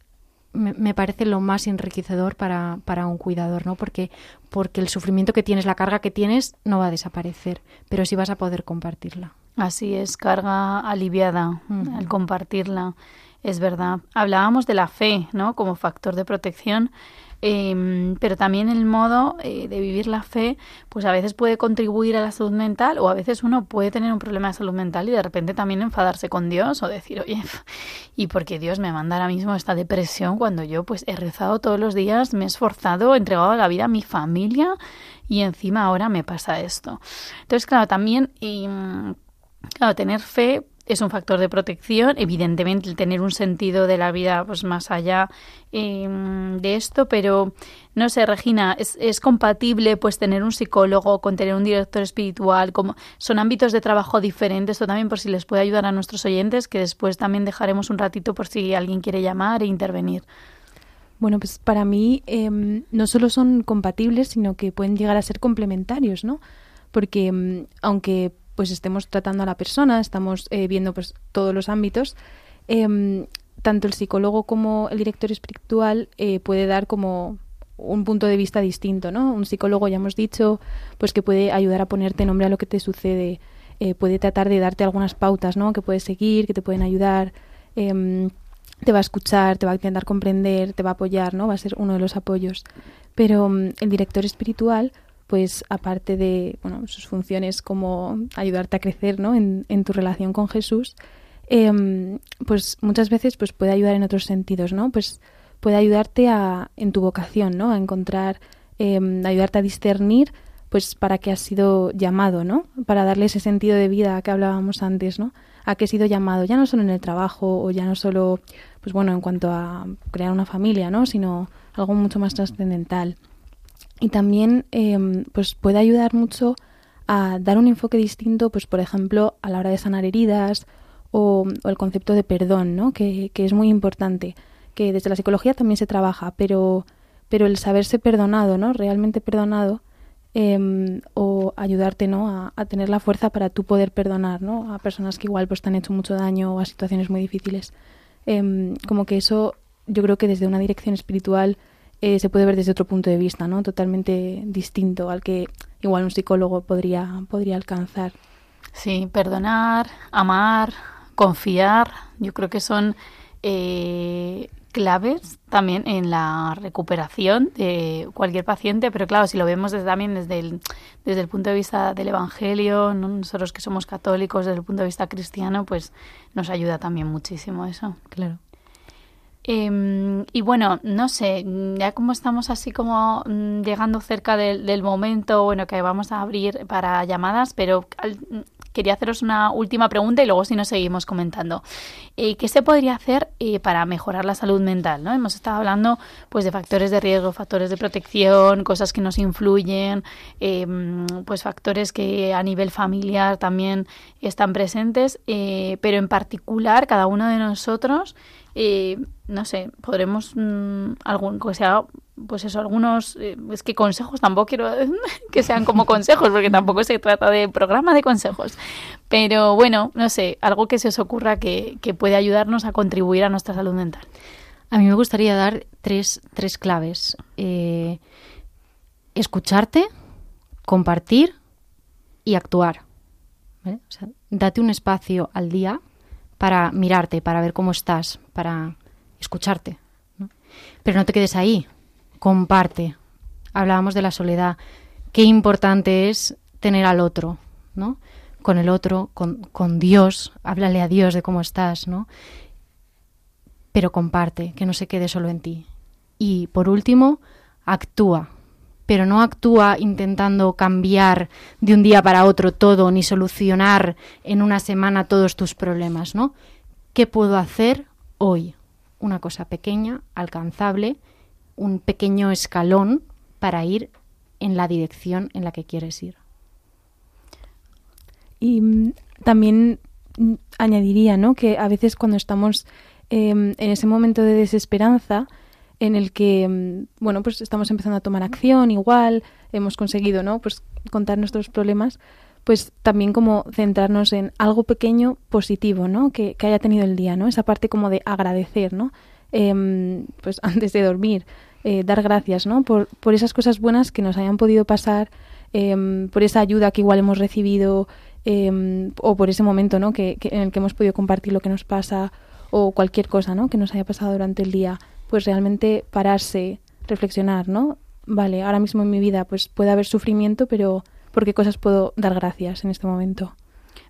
me, parece lo más enriquecedor para, para, un cuidador, ¿no? Porque, porque el sufrimiento que tienes, la carga que tienes, no va a desaparecer, pero sí vas a poder compartirla. Así es, carga aliviada al compartirla, es verdad. Hablábamos de la fe, ¿no? Como factor de protección Em, pero también el modo eh, de vivir la fe, pues a veces puede contribuir a la salud mental o a veces uno puede tener un problema de salud mental y de repente también enfadarse con Dios o decir, oye, ¿y por qué Dios me manda ahora mismo esta depresión cuando yo pues he rezado todos los días, me he esforzado, he entregado la vida a mi familia y encima ahora me pasa esto? Entonces, claro, también... Y, Claro, tener fe es un factor de protección. Evidentemente, el tener un sentido de la vida pues más allá em, de esto, pero no sé, Regina, ¿es, ¿es, compatible pues tener un psicólogo con tener un director espiritual? Como, son ámbitos de trabajo diferentes, esto también por si les puede ayudar a nuestros oyentes, que después también dejaremos un ratito por si alguien quiere llamar e intervenir. Bueno, pues para mí em, no solo son compatibles, sino que pueden llegar a ser complementarios, ¿no? Porque em, aunque pues estemos tratando a la persona, estamos eh, viendo pues todos los ámbitos, em, tanto el psicólogo como el director espiritual eh, puede dar como un punto de vista distinto, ¿no? Un psicólogo, ya hemos dicho, pues que puede ayudar a ponerte nombre a lo que te sucede, eh, puede tratar de darte algunas pautas, ¿no? Que puedes seguir, que te pueden ayudar, em, te va a escuchar, te va a intentar comprender, te va a apoyar, ¿no? Va a ser uno de los apoyos. Pero mm, el director espiritual pues aparte de bueno, sus funciones como ayudarte a crecer ¿no? en, tu relación con Jesús, em, pues muchas veces pues puede ayudar en otros sentidos, ¿no? Pues puede ayudarte a, en tu vocación, ¿no? A encontrar, em, ayudarte a discernir, pues para qué has sido llamado, ¿no? Para darle ese sentido de vida que hablábamos antes, ¿no? A qué he sido llamado, ya no solo en el trabajo o ya no solo, pues bueno, en cuanto a crear una familia, ¿no? Sino algo mucho más trascendental y también em, pues puede ayudar mucho a dar un enfoque distinto, pues por ejemplo, a la hora de sanar heridas o, el concepto de perdón, ¿no? Que, es muy importante, que desde la psicología también se trabaja, pero, pero el saberse perdonado, ¿no? Realmente perdonado, em, o ayudarte, ¿no? A, tener la fuerza para tú poder perdonar, ¿no? A personas que igual pues te han hecho mucho daño o a situaciones muy difíciles. Em, como que eso, yo creo que desde una dirección espiritual eh, se puede ver desde otro punto de vista, ¿no? Totalmente distinto al que igual un psicólogo podría, podría alcanzar. Sí, perdonar, amar, confiar, yo creo que son eh, claves también en la recuperación de cualquier paciente, pero claro, si lo vemos desde, también desde el, desde el punto de vista del Evangelio, nosotros que somos católicos, desde el punto de vista cristiano, pues nos ayuda también muchísimo eso. Claro. Em, y bueno, no sé, ya como estamos así como mm, llegando cerca del, momento, bueno, que vamos a abrir para llamadas, pero quería haceros una última pregunta y luego si nos seguimos comentando. Eh, ¿Qué se podría hacer eh, para mejorar la salud mental? ¿no? Hemos estado hablando pues de factores de riesgo, factores de protección, cosas que nos influyen, em, pues factores que a nivel familiar también están presentes, eh, pero en particular cada uno de nosotros eh, no sé, podremos mm, algún, que sea, pues eso, algunos, eh, es que consejos tampoco quiero que sean como consejos, porque tampoco se trata de programa de consejos, pero bueno, no sé, algo que se os ocurra que, que puede ayudarnos a contribuir a nuestra salud mental. A mí me gustaría dar tres, tres claves. Eh, escucharte, compartir y actuar. O sea, date un espacio al día para mirarte, para ver cómo estás, para escucharte. Pero no te quedes ahí, comparte. Hablábamos de la soledad. Qué importante es tener al otro, ¿no? Con el otro, con, con Dios, háblale a Dios de cómo estás, ¿no? Pero comparte, que no se quede solo en ti. Y por último, actúa, pero no actúa intentando cambiar de un día para otro todo ni solucionar en una semana todos tus problemas, ¿no? ¿Qué puedo hacer hoy? Una cosa pequeña, alcanzable, un pequeño escalón para ir en la dirección en la que quieres ir. Y mm, también mm, añadiría, ¿no? Que a veces cuando estamos em, en ese momento de desesperanza, en el que, mm, bueno, pues estamos empezando a tomar acción igual, hemos conseguido, ¿no? Pues contar nuestros problemas, pues también como centrarnos en algo pequeño positivo, ¿no? Que, haya tenido el día, ¿no? Esa parte como de agradecer, ¿no? Em, pues antes de dormir, eh, dar gracias, ¿no? Por, por esas cosas buenas que nos hayan podido pasar, em, por esa ayuda que igual hemos recibido, em, o por ese momento, ¿no? Que, que, en el que hemos podido compartir lo que nos pasa, o cualquier cosa, ¿no? Que nos haya pasado durante el día pues realmente pararse, reflexionar, ¿no? Vale, ahora mismo en mi vida pues puede haber sufrimiento, pero ¿por qué cosas puedo dar gracias en este momento?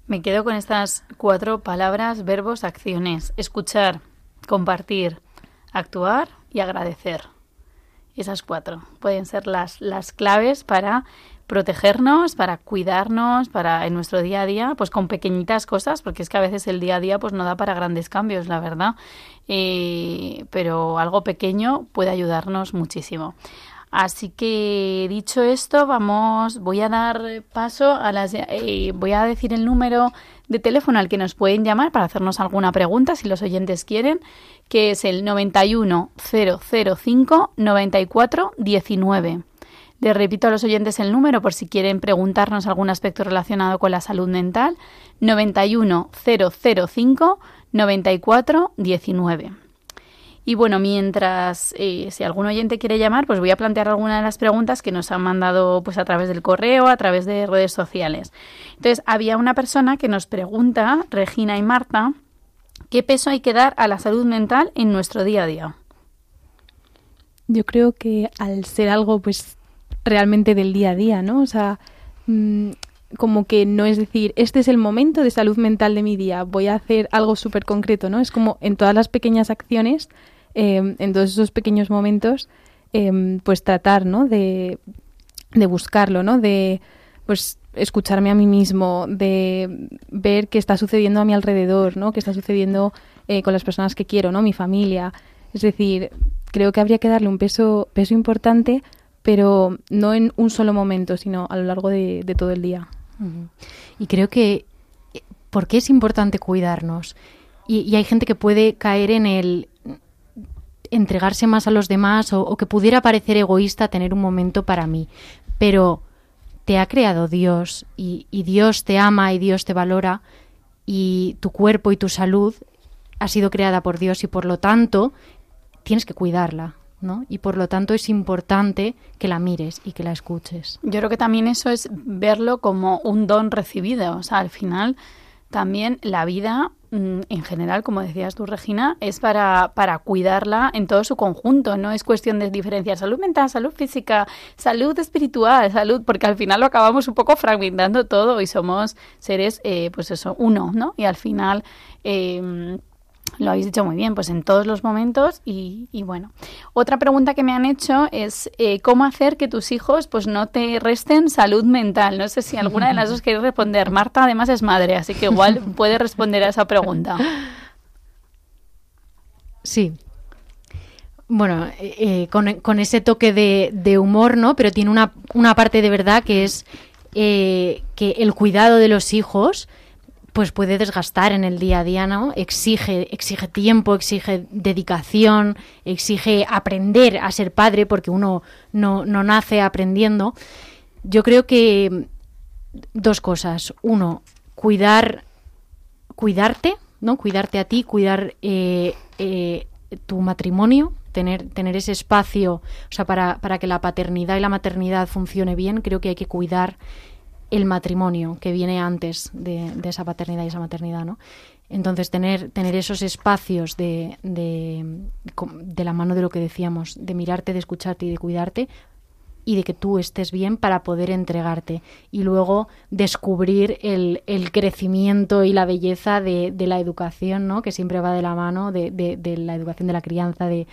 Me quedo con estas cuatro palabras, verbos, acciones. Escuchar, compartir, actuar y agradecer. Esas cuatro pueden ser las, las claves para protegernos, para cuidarnos, para en nuestro día a día, pues con pequeñitas cosas, porque es que a veces el día a día pues no da para grandes cambios, la verdad. Eh, pero algo pequeño puede ayudarnos muchísimo. Así que dicho esto, vamos, voy a dar paso a las, eh, voy a decir el número de teléfono al que nos pueden llamar para hacernos alguna pregunta si los oyentes quieren, que es el 91 005 94 19. Les repito a los oyentes el número por si quieren preguntarnos algún aspecto relacionado con la salud mental. 91 005 94 19. Y bueno, mientras, eh, si algún oyente quiere llamar, pues voy a plantear algunas de las preguntas que nos han mandado pues a través del correo, a través de redes sociales. Entonces, había una persona que nos pregunta, Regina y Marta, ¿qué peso hay que dar a la salud mental en nuestro día a día? Yo creo que al ser algo pues realmente del día a día, ¿no? O sea, mm, como que no es decir, este es el momento de salud mental de mi día, voy a hacer algo súper concreto, ¿no? Es como en todas las pequeñas acciones, em, en todos esos pequeños momentos, em, pues tratar, ¿no? De, de buscarlo, ¿no? De, pues, escucharme a mí mismo, de ver qué está sucediendo a mi alrededor, ¿no? Qué está sucediendo eh, con las personas que quiero, ¿no? Mi familia. Es decir, creo que habría que darle un peso, peso importante pero no en un solo momento, sino a lo largo de, todo el día. Y creo que, ¿por qué es importante cuidarnos? Y, hay gente que puede caer en el entregarse más a los demás o, que pudiera parecer egoísta tener un momento para mí. Pero te ha creado Dios y, y Dios te ama y Dios te valora y tu cuerpo y tu salud ha sido creada por Dios y por lo tanto tienes que cuidarla. ¿no? Y por lo tanto es importante que la mires y que la escuches. Yo creo que también eso es verlo como un don recibido. O sea, al final también la vida en general, como decías tú, Regina, es para, para cuidarla en todo su conjunto. No es cuestión de diferenciar salud mental, salud física, salud espiritual, salud, porque al final lo acabamos un poco fragmentando todo y somos seres, eh, pues eso, uno, ¿no? Y al final... Eh, lo habéis dicho muy bien, pues en todos los momentos y, bueno. Otra pregunta que me han hecho es eh, cómo hacer que tus hijos pues no te resten salud mental. No sé si alguna de las dos quiere responder. Marta además es madre, así que igual puede responder a esa pregunta. Sí. Bueno, eh, con, ese toque de, humor, ¿no? Pero tiene una, una parte de verdad que es eh, que el cuidado de los hijos pues puede desgastar en el día a día, ¿no? Exige, exige tiempo, exige dedicación, exige aprender a ser padre, porque uno no, no nace aprendiendo. Yo creo que dos cosas. Uno, cuidar, cuidarte, ¿no? Cuidarte a ti, cuidar eh, eh, tu matrimonio, tener, tener ese espacio, o sea, para, para que la paternidad y la maternidad funcione bien, creo que hay que cuidar el matrimonio que viene antes de, esa paternidad y esa maternidad, ¿no? Entonces, tener, tener esos espacios de, de, la mano de lo que decíamos, de mirarte, de escucharte y de cuidarte, y de que tú estés bien para poder entregarte. Y luego descubrir el, crecimiento y la belleza de, de, la educación, ¿no? Que siempre va de la mano de la educación de la crianza, de,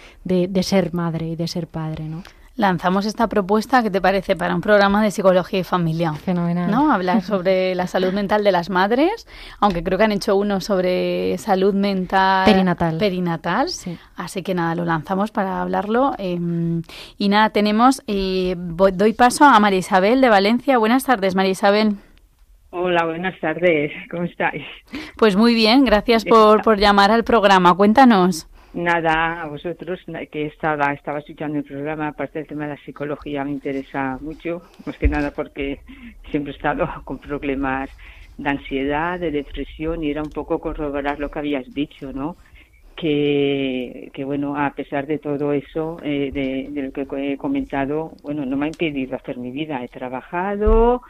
ser madre y de ser padre, ¿no? Lanzamos esta propuesta, ¿qué te parece? Para un programa de psicología y familia. Fenomenal. ¿No? Hablar sobre la salud mental de las madres, aunque creo que han hecho uno sobre salud mental Perinatal. perinatal. Sí. Así que nada, lo lanzamos para hablarlo. eh, y nada, tenemos, eh, voy- doy paso a María Isabel de Valencia. Buenas tardes, María Isabel. Hola, buenas tardes. ¿Cómo estáis? Pues muy bien, gracias por, por llamar al programa. Cuéntanos. Nada, a vosotros que estaba, estaba escuchando el programa, aparte del tema de la psicología me interesa mucho, más que nada porque siempre he estado con problemas de ansiedad, de depresión y era un poco corroborar lo que habías dicho, ¿no? Que, que bueno, a pesar de todo eso, eh, de, de lo que he comentado, bueno, no me ha impedido hacer mi vida. He trabajado,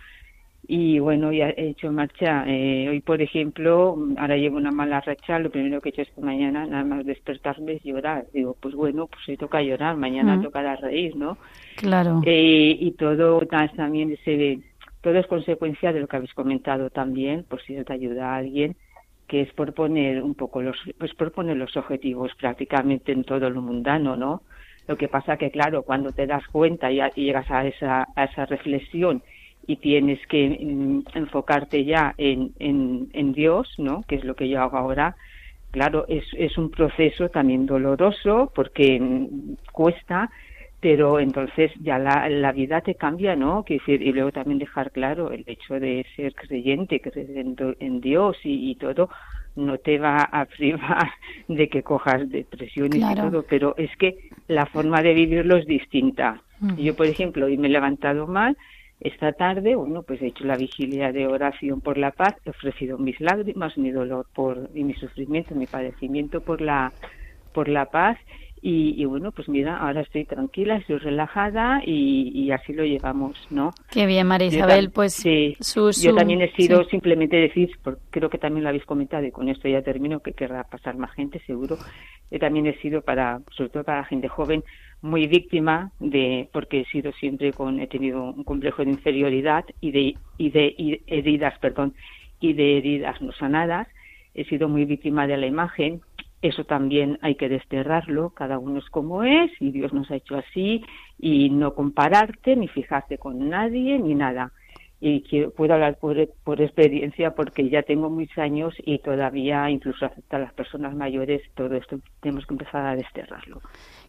y bueno, ya he hecho marcha. Eh, hoy, por ejemplo, ahora llevo una mala racha. Lo primero que he hecho esta mañana, nada más despertarme, es llorar. Digo, pues bueno, pues hoy toca llorar, mañana Mm. tocará reír, ¿no? Claro. Eh, y todo ta- también ese, todo es consecuencia de lo que habéis comentado también, por si te ayuda a alguien, que es por poner un poco los, pues por poner los objetivos prácticamente en todo lo mundano, ¿no? Lo que pasa que, claro, cuando te das cuenta y, a- y llegas a esa, a esa reflexión y tienes que mm, enfocarte ya en, en, en Dios, ¿no? Que es lo que yo hago ahora. Claro, es, es un proceso también doloroso porque mm, cuesta, pero entonces ya la, la vida te cambia, ¿no? Decir, y luego también dejar claro el hecho de ser creyente, creer en, en Dios y, y todo, no te va a privar de que cojas depresiones Claro. y todo, pero es que la forma de vivirlo es distinta. Mm. Yo, por ejemplo, hoy me he levantado mal, esta tarde, bueno, pues he hecho la vigilia de oración por la paz, he ofrecido mis lágrimas, mi dolor por y mi sufrimiento, mi padecimiento por la por la paz y, y bueno, pues mira, ahora estoy tranquila, estoy relajada y, y así lo llevamos, ¿no? Qué bien, María Isabel. Pues sí, su- yo también he sido sí. simplemente decir, porque creo que también lo habéis comentado y con esto ya termino, que querrá pasar más gente seguro. Yo también he sido para, sobre todo para la gente joven, muy víctima de, porque he sido siempre con, he tenido un complejo de inferioridad y de, y de heridas, perdón, y de heridas no sanadas. He sido muy víctima de la imagen. Eso también hay que desterrarlo. Cada uno es como es y Dios nos ha hecho así y no compararte ni fijarte con nadie ni nada y quiero, puedo hablar por, por experiencia porque ya tengo muchos años y todavía incluso hasta las personas mayores todo esto tenemos que empezar a desterrarlo.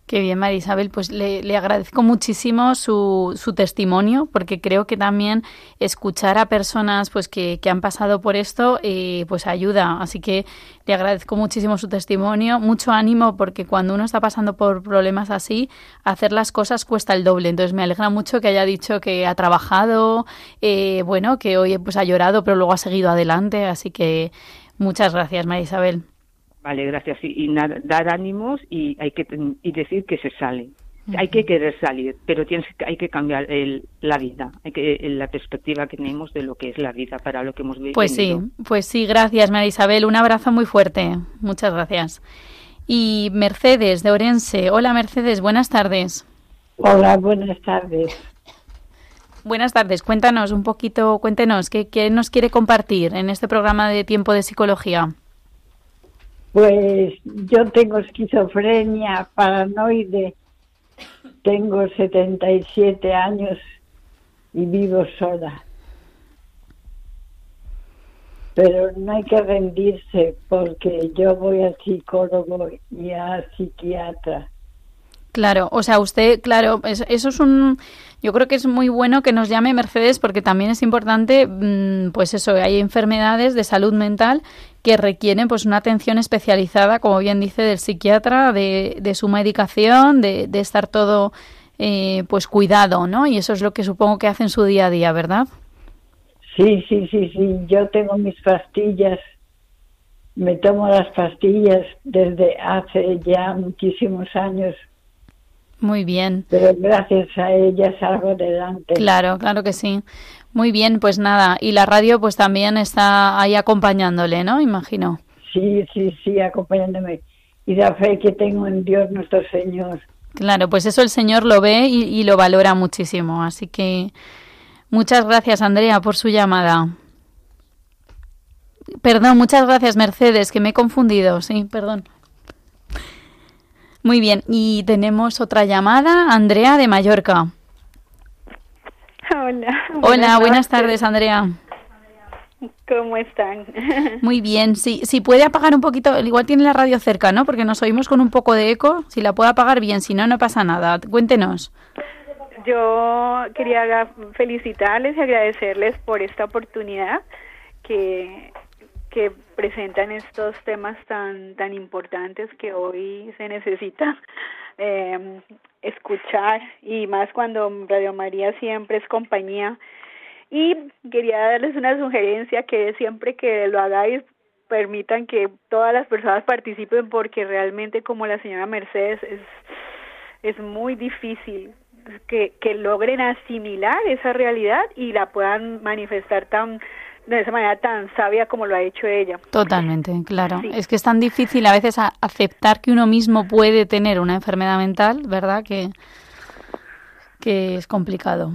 Qué bien, María Isabel. Pues le, agradezco muchísimo su, su testimonio, porque creo que también escuchar a personas pues que, que han pasado por esto eh, pues ayuda. Así que le agradezco muchísimo su testimonio, mucho ánimo, porque cuando uno está pasando por problemas así, hacer las cosas cuesta el doble. Entonces me alegra mucho que haya dicho que ha trabajado, eh, bueno, que hoy pues ha llorado, pero luego ha seguido adelante. Así que muchas gracias, María Isabel. Vale, gracias. Y, y nada, dar ánimos y hay que y decir que se sale. Hay que querer salir, pero tienes que- hay que cambiar el, la vida, hay que la perspectiva que tenemos de lo que es la vida para lo que hemos vivido. Pues sí, pues sí, gracias María Isabel, un abrazo muy fuerte, muchas gracias. Y Mercedes de Orense, hola Mercedes, buenas tardes. Hola, buenas tardes. Buenas tardes, cuéntanos un poquito, cuéntenos, ¿qué, qué nos quiere compartir en este programa de Tiempo de Psicología? Pues yo tengo esquizofrenia paranoide, tengo 77 años y vivo sola. Pero no hay que rendirse porque yo voy al psicólogo y al psiquiatra. Claro, o sea, usted, claro, eso es un, yo creo que es muy bueno que nos llame Mercedes porque también es importante, mm, pues eso, hay enfermedades de salud mental que requieren pues una atención especializada, como bien dice, del psiquiatra, de, de su medicación, de, de estar todo, eh, pues cuidado, ¿no? Y eso es lo que supongo que hace en su día a día, ¿verdad? Sí, sí, sí, sí, yo tengo mis pastillas, me tomo las pastillas desde hace ya muchísimos años, Muy bien. pero gracias a ellas salgo adelante. Claro, claro que sí. Muy bien, pues nada, y la radio pues también está ahí acompañándole, ¿no? Imagino. Sí, sí, sí, acompañándome. Y la fe que tengo en Dios nuestro Señor. Claro, pues eso el Señor lo ve y, y lo valora muchísimo. Así que muchas gracias, Andrea, por su llamada. Perdón, muchas gracias, Mercedes, que me he confundido. Sí, perdón. Muy bien, y tenemos otra llamada, Andrea de Mallorca. Hola. Hola, buenas tardes, Andrea. ¿Cómo están? Muy bien, sí, si puede apagar un poquito, igual tiene la radio cerca, ¿no? Porque nos oímos con un poco de eco, si la puede apagar bien, si no, no pasa nada. Cuéntenos. Yo quería felicitarles y agradecerles por esta oportunidad que, que presentan estos temas tan, tan importantes que hoy se necesita eh, escuchar y más cuando Radio María siempre es compañía. Y quería darles una sugerencia que siempre que lo hagáis permitan que todas las personas participen porque realmente como la señora Mercedes es, es muy difícil que, que logren asimilar esa realidad y la puedan manifestar tan de esa manera tan sabia como lo ha hecho ella. Totalmente, claro. Es que es tan difícil a veces aceptar que uno mismo puede tener una enfermedad mental, ¿verdad? Que, que es complicado.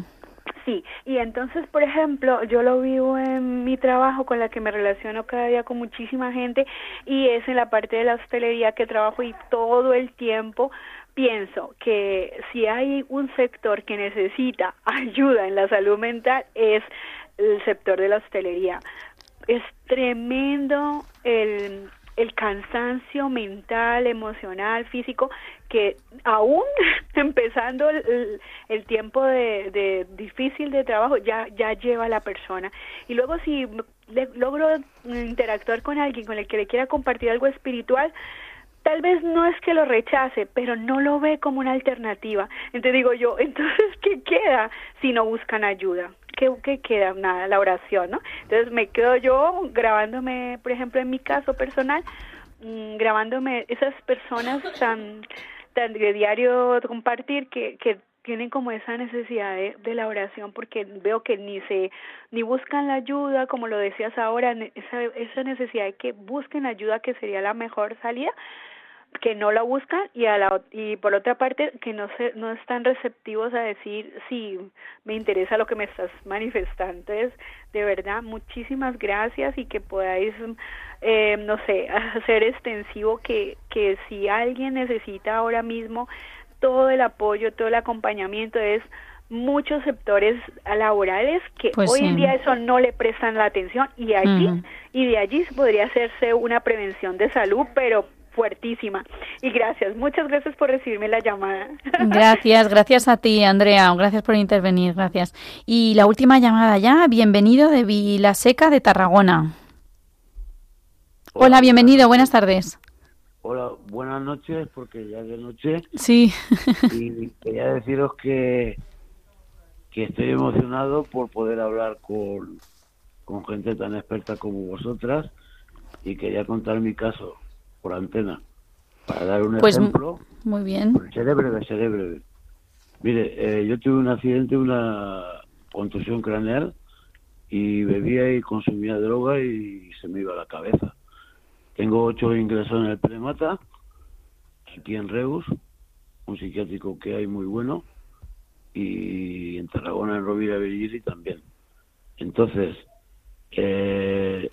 Sí, y entonces, por ejemplo, yo lo vivo en mi trabajo con la que me relaciono cada día con muchísima gente y es en la parte de la hostelería que trabajo y todo el tiempo pienso que si hay un sector que necesita ayuda en la salud mental es el sector de la hostelería. Es tremendo el, el cansancio mental, emocional, físico, que aún empezando el, el tiempo de, de, difícil de trabajo ya, ya lleva a la persona. Y luego si logro interactuar con alguien con el que le quiera compartir algo espiritual, tal vez no es que lo rechace, pero no lo ve como una alternativa. Entonces digo yo, entonces, ¿qué queda si no buscan ayuda? ¿Qué, ¿Qué, queda? Nada, la oración, ¿no? Entonces me quedo yo grabándome, por ejemplo, en mi caso personal, mmm, grabándome esas personas tan, tan de diario compartir que, que tienen como esa necesidad de, de, la oración porque veo que ni se ni buscan la ayuda como lo decías ahora esa esa necesidad de que busquen ayuda que sería la mejor salida que no la buscan y a la y por otra parte que no se no están receptivos a decir si me interesa lo que me estás manifestando entonces de verdad muchísimas gracias y que podáis eh, no sé hacer extensivo que que si alguien necesita ahora mismo todo el apoyo todo el acompañamiento es muchos sectores laborales que Pues hoy sí. en día eso no le prestan la atención y allí y de allí podría hacerse una prevención de salud pero fuertísima. Y gracias, muchas gracias por recibirme la llamada. Gracias, gracias a ti, Andrea. Gracias por intervenir, gracias. Y la última llamada ya, bienvenido de Vilaseca de Tarragona. Hola, bienvenido, buenas tardes. Hola, buenas noches, porque ya es de noche. Sí. Y quería deciros que, que estoy emocionado por poder hablar con, con gente tan experta como vosotras y quería contar mi caso por antena. Para dar un Pues ejemplo, muy bien. seré breve, seré breve. Mire, eh, yo tuve un accidente, una contusión craneal y bebía y consumía droga y se me iba la cabeza. Tengo ocho ingresos en el Premata, aquí en Reus, un psiquiátrico que hay muy bueno, y en Tarragona, en Rovira Virgili también. Entonces, eh,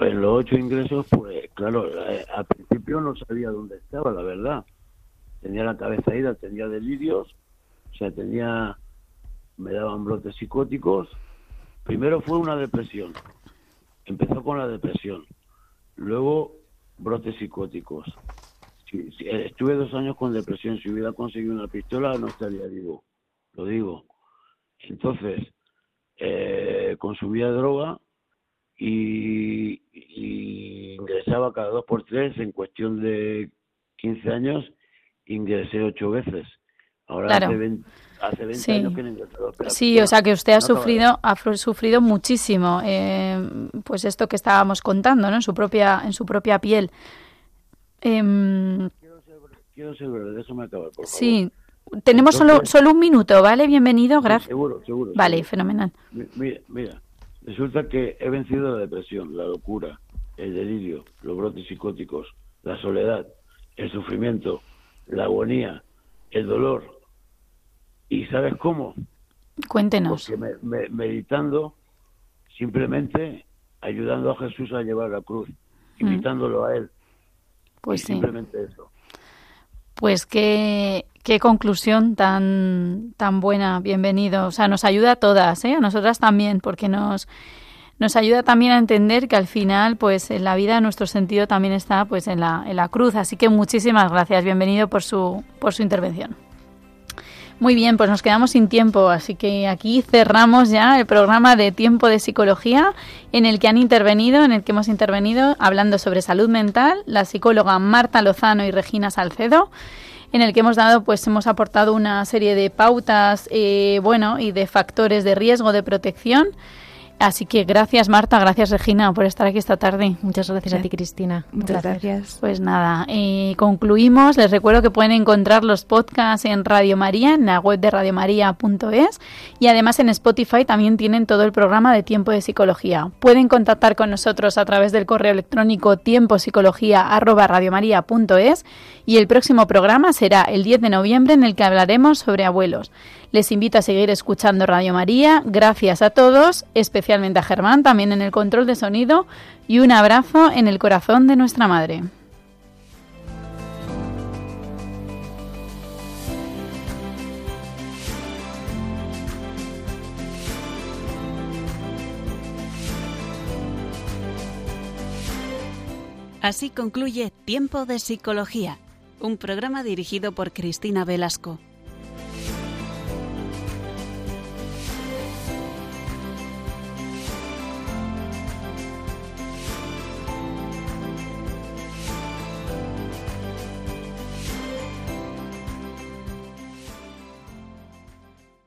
en los ocho ingresos, pues claro, eh, al principio no sabía dónde estaba, la verdad. Tenía la cabeza ida, tenía delirios, o sea, tenía, me daban brotes psicóticos. Primero fue una depresión, empezó con la depresión, luego brotes psicóticos. Si- si- eh, estuve dos años con depresión, si hubiera conseguido una pistola no estaría vivo, lo digo. Entonces, eh, consumía droga y, y ingresaba cada dos por tres en cuestión de 15 años ingresé ocho veces ahora Claro. hace 20, hace 20 Sí. años que no la Sí, o sea que usted ha No de- sufrido, ha sufrido muchísimo, eh, pues esto que estábamos contando, ¿no? En su propia, en su propia piel. Em, quiero ser breve déjame acabar por favor sí, tenemos solo, Entonces- solo un minuto, ¿vale? Bienvenido, gracias. seguro seguro Vale, seguro. fenomenal. Mi- Mira, mira, resulta que he vencido la depresión, la locura, el delirio, los brotes psicóticos, la soledad, el sufrimiento, la agonía, el dolor. ¿Y sabes cómo? Cuéntenos. Porque me- me- meditando, simplemente ayudando a Jesús a llevar la cruz, invitándolo a Él. Pues Y sí. Simplemente eso. Pues qué, qué conclusión tan, tan buena, bienvenido. O sea, nos ayuda a todas, ¿eh? a nosotras también, porque nos, nos ayuda también a entender que al final, pues en la vida nuestro sentido también está pues en la, en la cruz. Así que muchísimas gracias, bienvenido por su, por su intervención. Muy bien, pues nos quedamos sin tiempo, así que aquí cerramos ya el programa de Tiempo de Psicología en el que han intervenido, en el que hemos intervenido hablando sobre salud mental, la psicóloga Marta Lozano y Regina Salcedo en el que hemos dado, pues hemos aportado una serie de pautas, eh, bueno, y de factores de riesgo de protección Así que gracias Marta, gracias Regina por estar aquí esta tarde. Muchas gracias a ti Cristina. Muchas gracias. Pues nada, eh, concluimos. Les recuerdo que pueden encontrar los podcasts en Radio María, en la web de radiomaria.es y además en Spotify también tienen todo el programa de Tiempo de Psicología. Pueden contactar con nosotros a través del correo electrónico tiempopsicología.radiomaria.es y el próximo programa será el 10 de noviembre en el que hablaremos sobre abuelos. Les invito a seguir escuchando Radio María. Gracias a todos, especialmente a Germán, también en el control de sonido, y un abrazo en el corazón de nuestra Madre. Así concluye Tiempo de Psicología, un programa dirigido por Cristina Velasco.